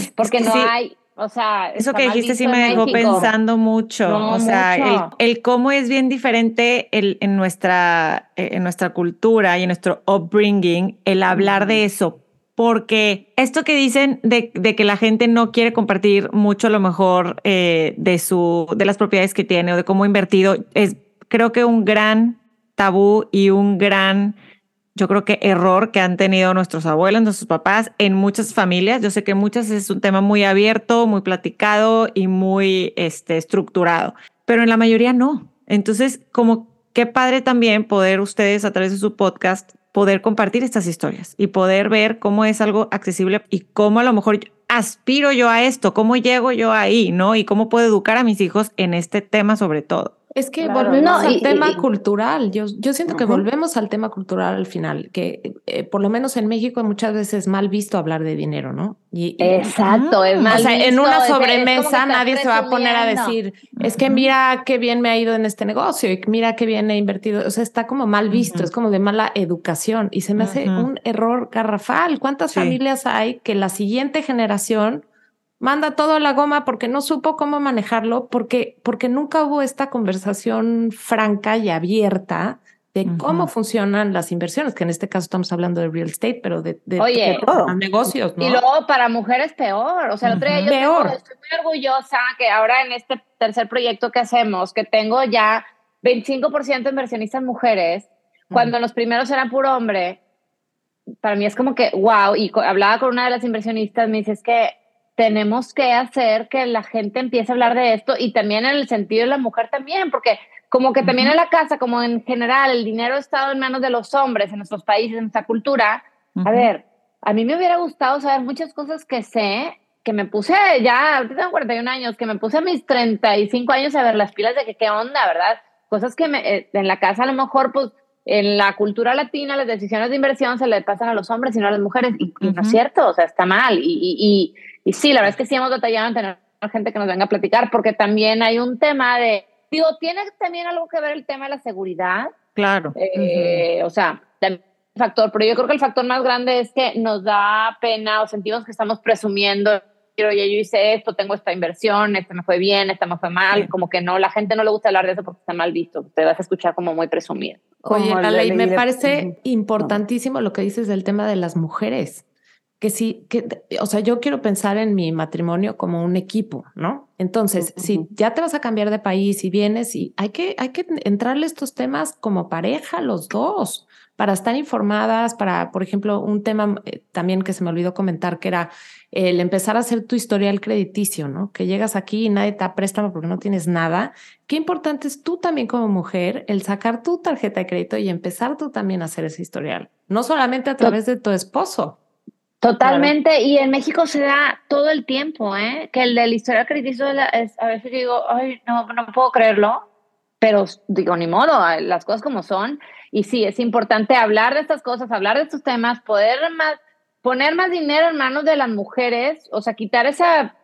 Porque no hay, o sea, eso que dijiste sí me dejó pensando mucho. o sea, El, cómo es bien diferente el, en, nuestra, eh, en nuestra cultura y en nuestro upbringing el hablar de eso. Porque esto que dicen de, de, que la gente no quiere compartir mucho a lo mejor eh, de, su, de las propiedades que tiene o de cómo ha invertido es creo que un gran tabú y un gran yo creo que error que han tenido nuestros abuelos, nuestros papás, en muchas familias. Yo sé que muchas es un tema muy abierto, muy platicado y muy este, estructurado, pero en la mayoría no. Entonces, como qué padre también poder ustedes a través de su podcast poder compartir estas historias y poder ver cómo es algo accesible y cómo a lo mejor aspiro yo a esto, cómo llego yo ahí, ¿no? Y cómo puedo educar a mis hijos en este tema sobre todo. Es que volvemos al tema cultural. Yo, yo siento que volvemos al tema cultural al final, que eh, por lo menos en México muchas veces es mal visto hablar de dinero, ¿no? Y, Exacto, es mal O sea, en una sobremesa nadie se va a poner a decir, es que mira qué bien me ha ido en este negocio y mira qué bien he invertido. O sea, está como mal visto, es como de mala educación. Y se me hace un error garrafal. ¿Cuántas familias hay que la siguiente generación manda todo a la goma porque no supo cómo manejarlo, porque, porque nunca hubo esta conversación franca y abierta de cómo funcionan las inversiones, que en este caso estamos hablando de real estate, pero de, de, negocios. Y luego para mujeres peor. O sea, el otro día yo peor. estoy muy orgullosa que ahora en este tercer proyecto que hacemos, que tengo ya 25% de inversionistas mujeres, cuando los primeros eran puro hombre, para mí es como que, wow, y hablaba con una de las inversionistas, me dice, es que tenemos que hacer que la gente empiece a hablar de esto y también en el sentido de la mujer también, porque como que también en la casa, como en general, el dinero ha estado en manos de los hombres en nuestros países, en nuestra cultura. A ver, a mí me hubiera gustado saber muchas cosas que sé, que me puse ya, ahorita tengo 41 años, que me puse a mis 35 años a ver las pilas de que qué onda, ¿verdad? Cosas que me, eh, en la casa a lo mejor, pues, en la cultura latina las decisiones de inversión se le pasan a los hombres y no a las mujeres, y, no es cierto, o sea, está mal. y, y sí, la verdad es que sí hemos batallado en tener gente que nos venga a platicar, porque también hay un tema de, digo, tiene también algo que ver el tema de la seguridad. Claro. Eh, o sea, el factor, pero yo creo que el factor más grande es que nos da pena o sentimos que estamos presumiendo, oye, yo hice esto, tengo esta inversión, este me fue bien, esta me fue mal, como que no, la gente no le gusta hablar de eso porque está mal visto, te vas a escuchar como muy presumido. Oye, Ale, me parece importantísimo lo que dices del tema de las mujeres que sí, que, o sea, yo quiero pensar en mi matrimonio como un equipo, ¿no? Entonces, si ya te vas a cambiar de país y vienes y hay que, hay que entrarle estos temas como pareja, los dos, para estar informadas, para, por ejemplo, un tema eh, también que se me olvidó comentar, que era el empezar a hacer tu historial crediticio, ¿no? Que llegas aquí y nadie te da préstamo porque no tienes nada. Qué importante es tú también como mujer el sacar tu tarjeta de crédito y empezar tú también a hacer ese historial, no solamente a través de tu esposo. Totalmente, y en México se da todo el tiempo, ¿eh? Que el del historial crediticio es, a veces digo, ay, no, no puedo creerlo, pero digo, ni modo, las cosas como son. Y sí, es importante hablar de estas cosas, hablar de estos temas, poder más, poner más dinero en manos de las mujeres, o sea, quitar esa,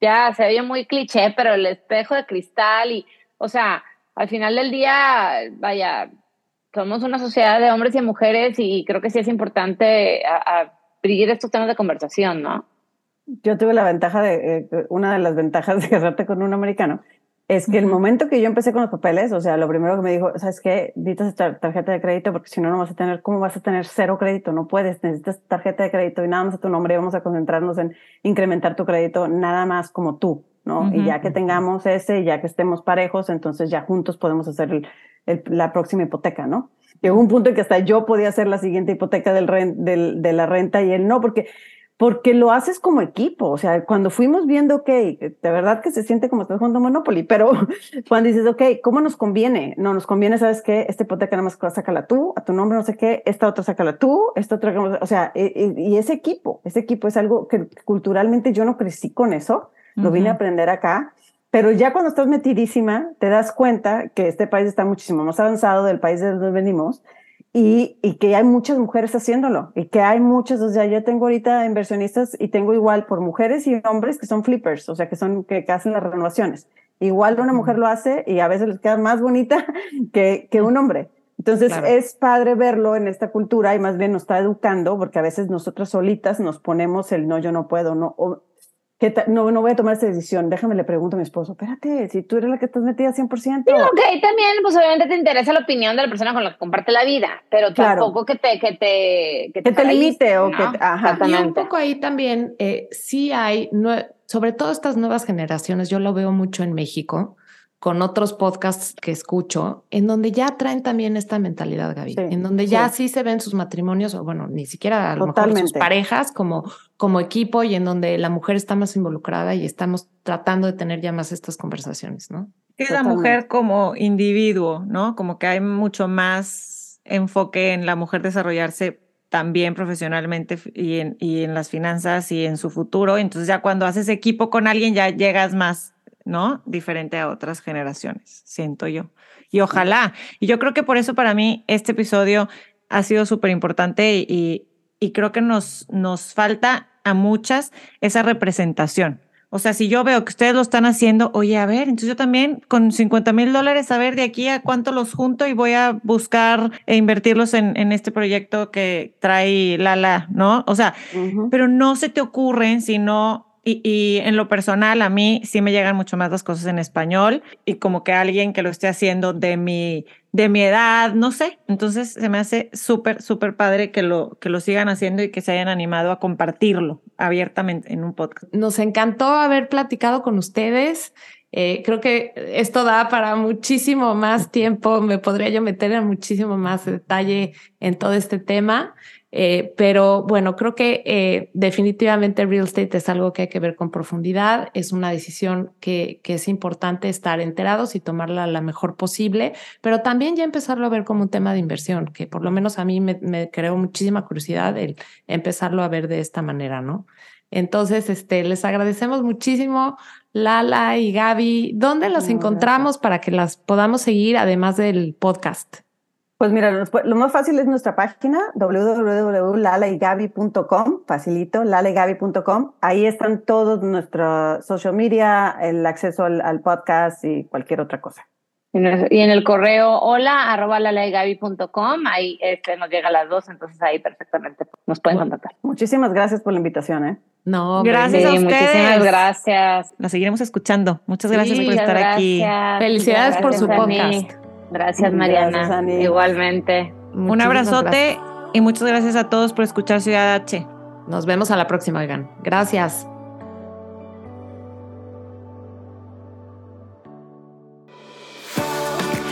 ya se oye muy cliché, pero el espejo de cristal y, o sea, al final del día, vaya, somos una sociedad de hombres y mujeres y creo que sí es importante abrir estos temas de conversación, ¿no? Yo tuve la ventaja de, eh, una de las ventajas de casarte con un americano, es que el momento que yo empecé con los papeles, o sea, lo primero que me dijo, ¿sabes qué? Necesitas esta tarjeta de crédito porque si no, no vas a tener, ¿cómo vas a tener cero crédito? No puedes, necesitas tarjeta de crédito y nada más a tu nombre y vamos a concentrarnos en incrementar tu crédito nada más como tú, ¿no? Y ya que tengamos ese, ya que estemos parejos, entonces ya juntos podemos hacer la próxima hipoteca, ¿no? Llegó un punto en que hasta yo podía hacer la siguiente hipoteca del, del de la renta y él no, porque, porque lo haces como equipo. O sea, cuando fuimos viendo, ok, de verdad que se siente como estás jugando Monopoly, pero cuando dices, ok, ¿cómo nos conviene? No, nos conviene, ¿sabes qué? Esta hipoteca nada más sácala tú, a tu nombre no sé qué, esta otra sácala tú, esta otra, o sea, y, y ese equipo, ese equipo es algo que culturalmente yo no crecí con eso, lo vine a aprender acá pero ya cuando estás metidísima, te das cuenta que este país está muchísimo más avanzado del país de donde venimos y, y, que hay muchas mujeres haciéndolo y que hay muchas, o sea, yo tengo ahorita inversionistas y tengo igual por mujeres y hombres que son flippers, o sea, que son que, hacen las renovaciones. Igual una mujer lo hace y a veces les queda más bonita que, que un hombre. Entonces es padre verlo en esta cultura y más bien nos está educando porque a veces nosotras solitas nos ponemos el no, yo no puedo, no, no, no voy a tomar esa decisión. Déjame le pregunto a mi esposo, espérate, si tú eres la que estás metida 100%. Sí, ok, también, pues obviamente te interesa la opinión de la persona con la que comparte la vida, pero tampoco que te, que te, que te, limite o que, ajá. Y un poco ahí también, eh, sí hay, sobre todo estas nuevas generaciones, yo lo veo mucho en México, con otros podcasts que escucho, en donde ya traen también esta mentalidad, Gaby, en donde ya sí. se ven sus matrimonios, o bueno, ni siquiera a lo mejor sus parejas como, como equipo y en donde la mujer está más involucrada y estamos tratando de tener ya más estas conversaciones, ¿no? Es la mujer como individuo, ¿no? Como que hay mucho más enfoque en la mujer desarrollarse también profesionalmente y en, y en las finanzas y en su futuro. Entonces ya cuando haces equipo con alguien ya llegas más ¿no? Diferente a otras generaciones, siento yo. Y ojalá. Y yo creo que por eso para mí este episodio ha sido súper importante y, y, creo que nos, nos falta a muchas esa representación. O sea, si yo veo que ustedes lo están haciendo, oye, a ver, entonces yo también con 50 mil dólares, a ver de aquí a cuánto los junto y voy a buscar e invertirlos en, en este proyecto que trae Lala, ¿no? O sea, pero no se te ocurren si no y, en lo personal, a mí sí me llegan mucho más las cosas en español y como que alguien que lo esté haciendo de mi, de mi edad, no sé. Entonces se me hace súper, súper padre que lo, que lo sigan haciendo y que se hayan animado a compartirlo abiertamente en un podcast. Nos encantó haber platicado con ustedes. Eh, creo que esto da para muchísimo más tiempo. Me podría yo meter en muchísimo más detalle en todo este tema. Eh, pero bueno, creo que eh, definitivamente real estate es algo que hay que ver con profundidad. Es una decisión que, que es importante estar enterados y tomarla la mejor posible, pero también ya empezarlo a ver como un tema de inversión, que por lo menos a mí me, me creó muchísima curiosidad el empezarlo a ver de esta manera, ¿no? Entonces, este, les agradecemos muchísimo, Lala y Gaby. ¿Dónde las encontramos para que las podamos seguir además del podcast? Pues mira, lo más fácil es nuestra página www.lalaigabi.com, facilito, lalaigabi.com. Ahí están todos nuestros social media, el acceso al, podcast y cualquier otra cosa. Y en el correo hola arroba lalaigabi.com, ahí este, nos llega a las dos, entonces ahí perfectamente nos pueden contactar. Muchísimas gracias por la invitación. ¿eh? No, gracias a ustedes. Muchísimas gracias. La seguiremos escuchando. Muchas gracias por estar aquí. Felicidades por su podcast. Gracias, Mariana. Igualmente. Un abrazote y muchas gracias a todos por escuchar Ciudad H. Nos vemos a la próxima, oigan. Gracias.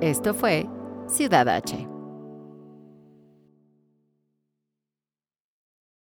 Esto fue Ciudad H.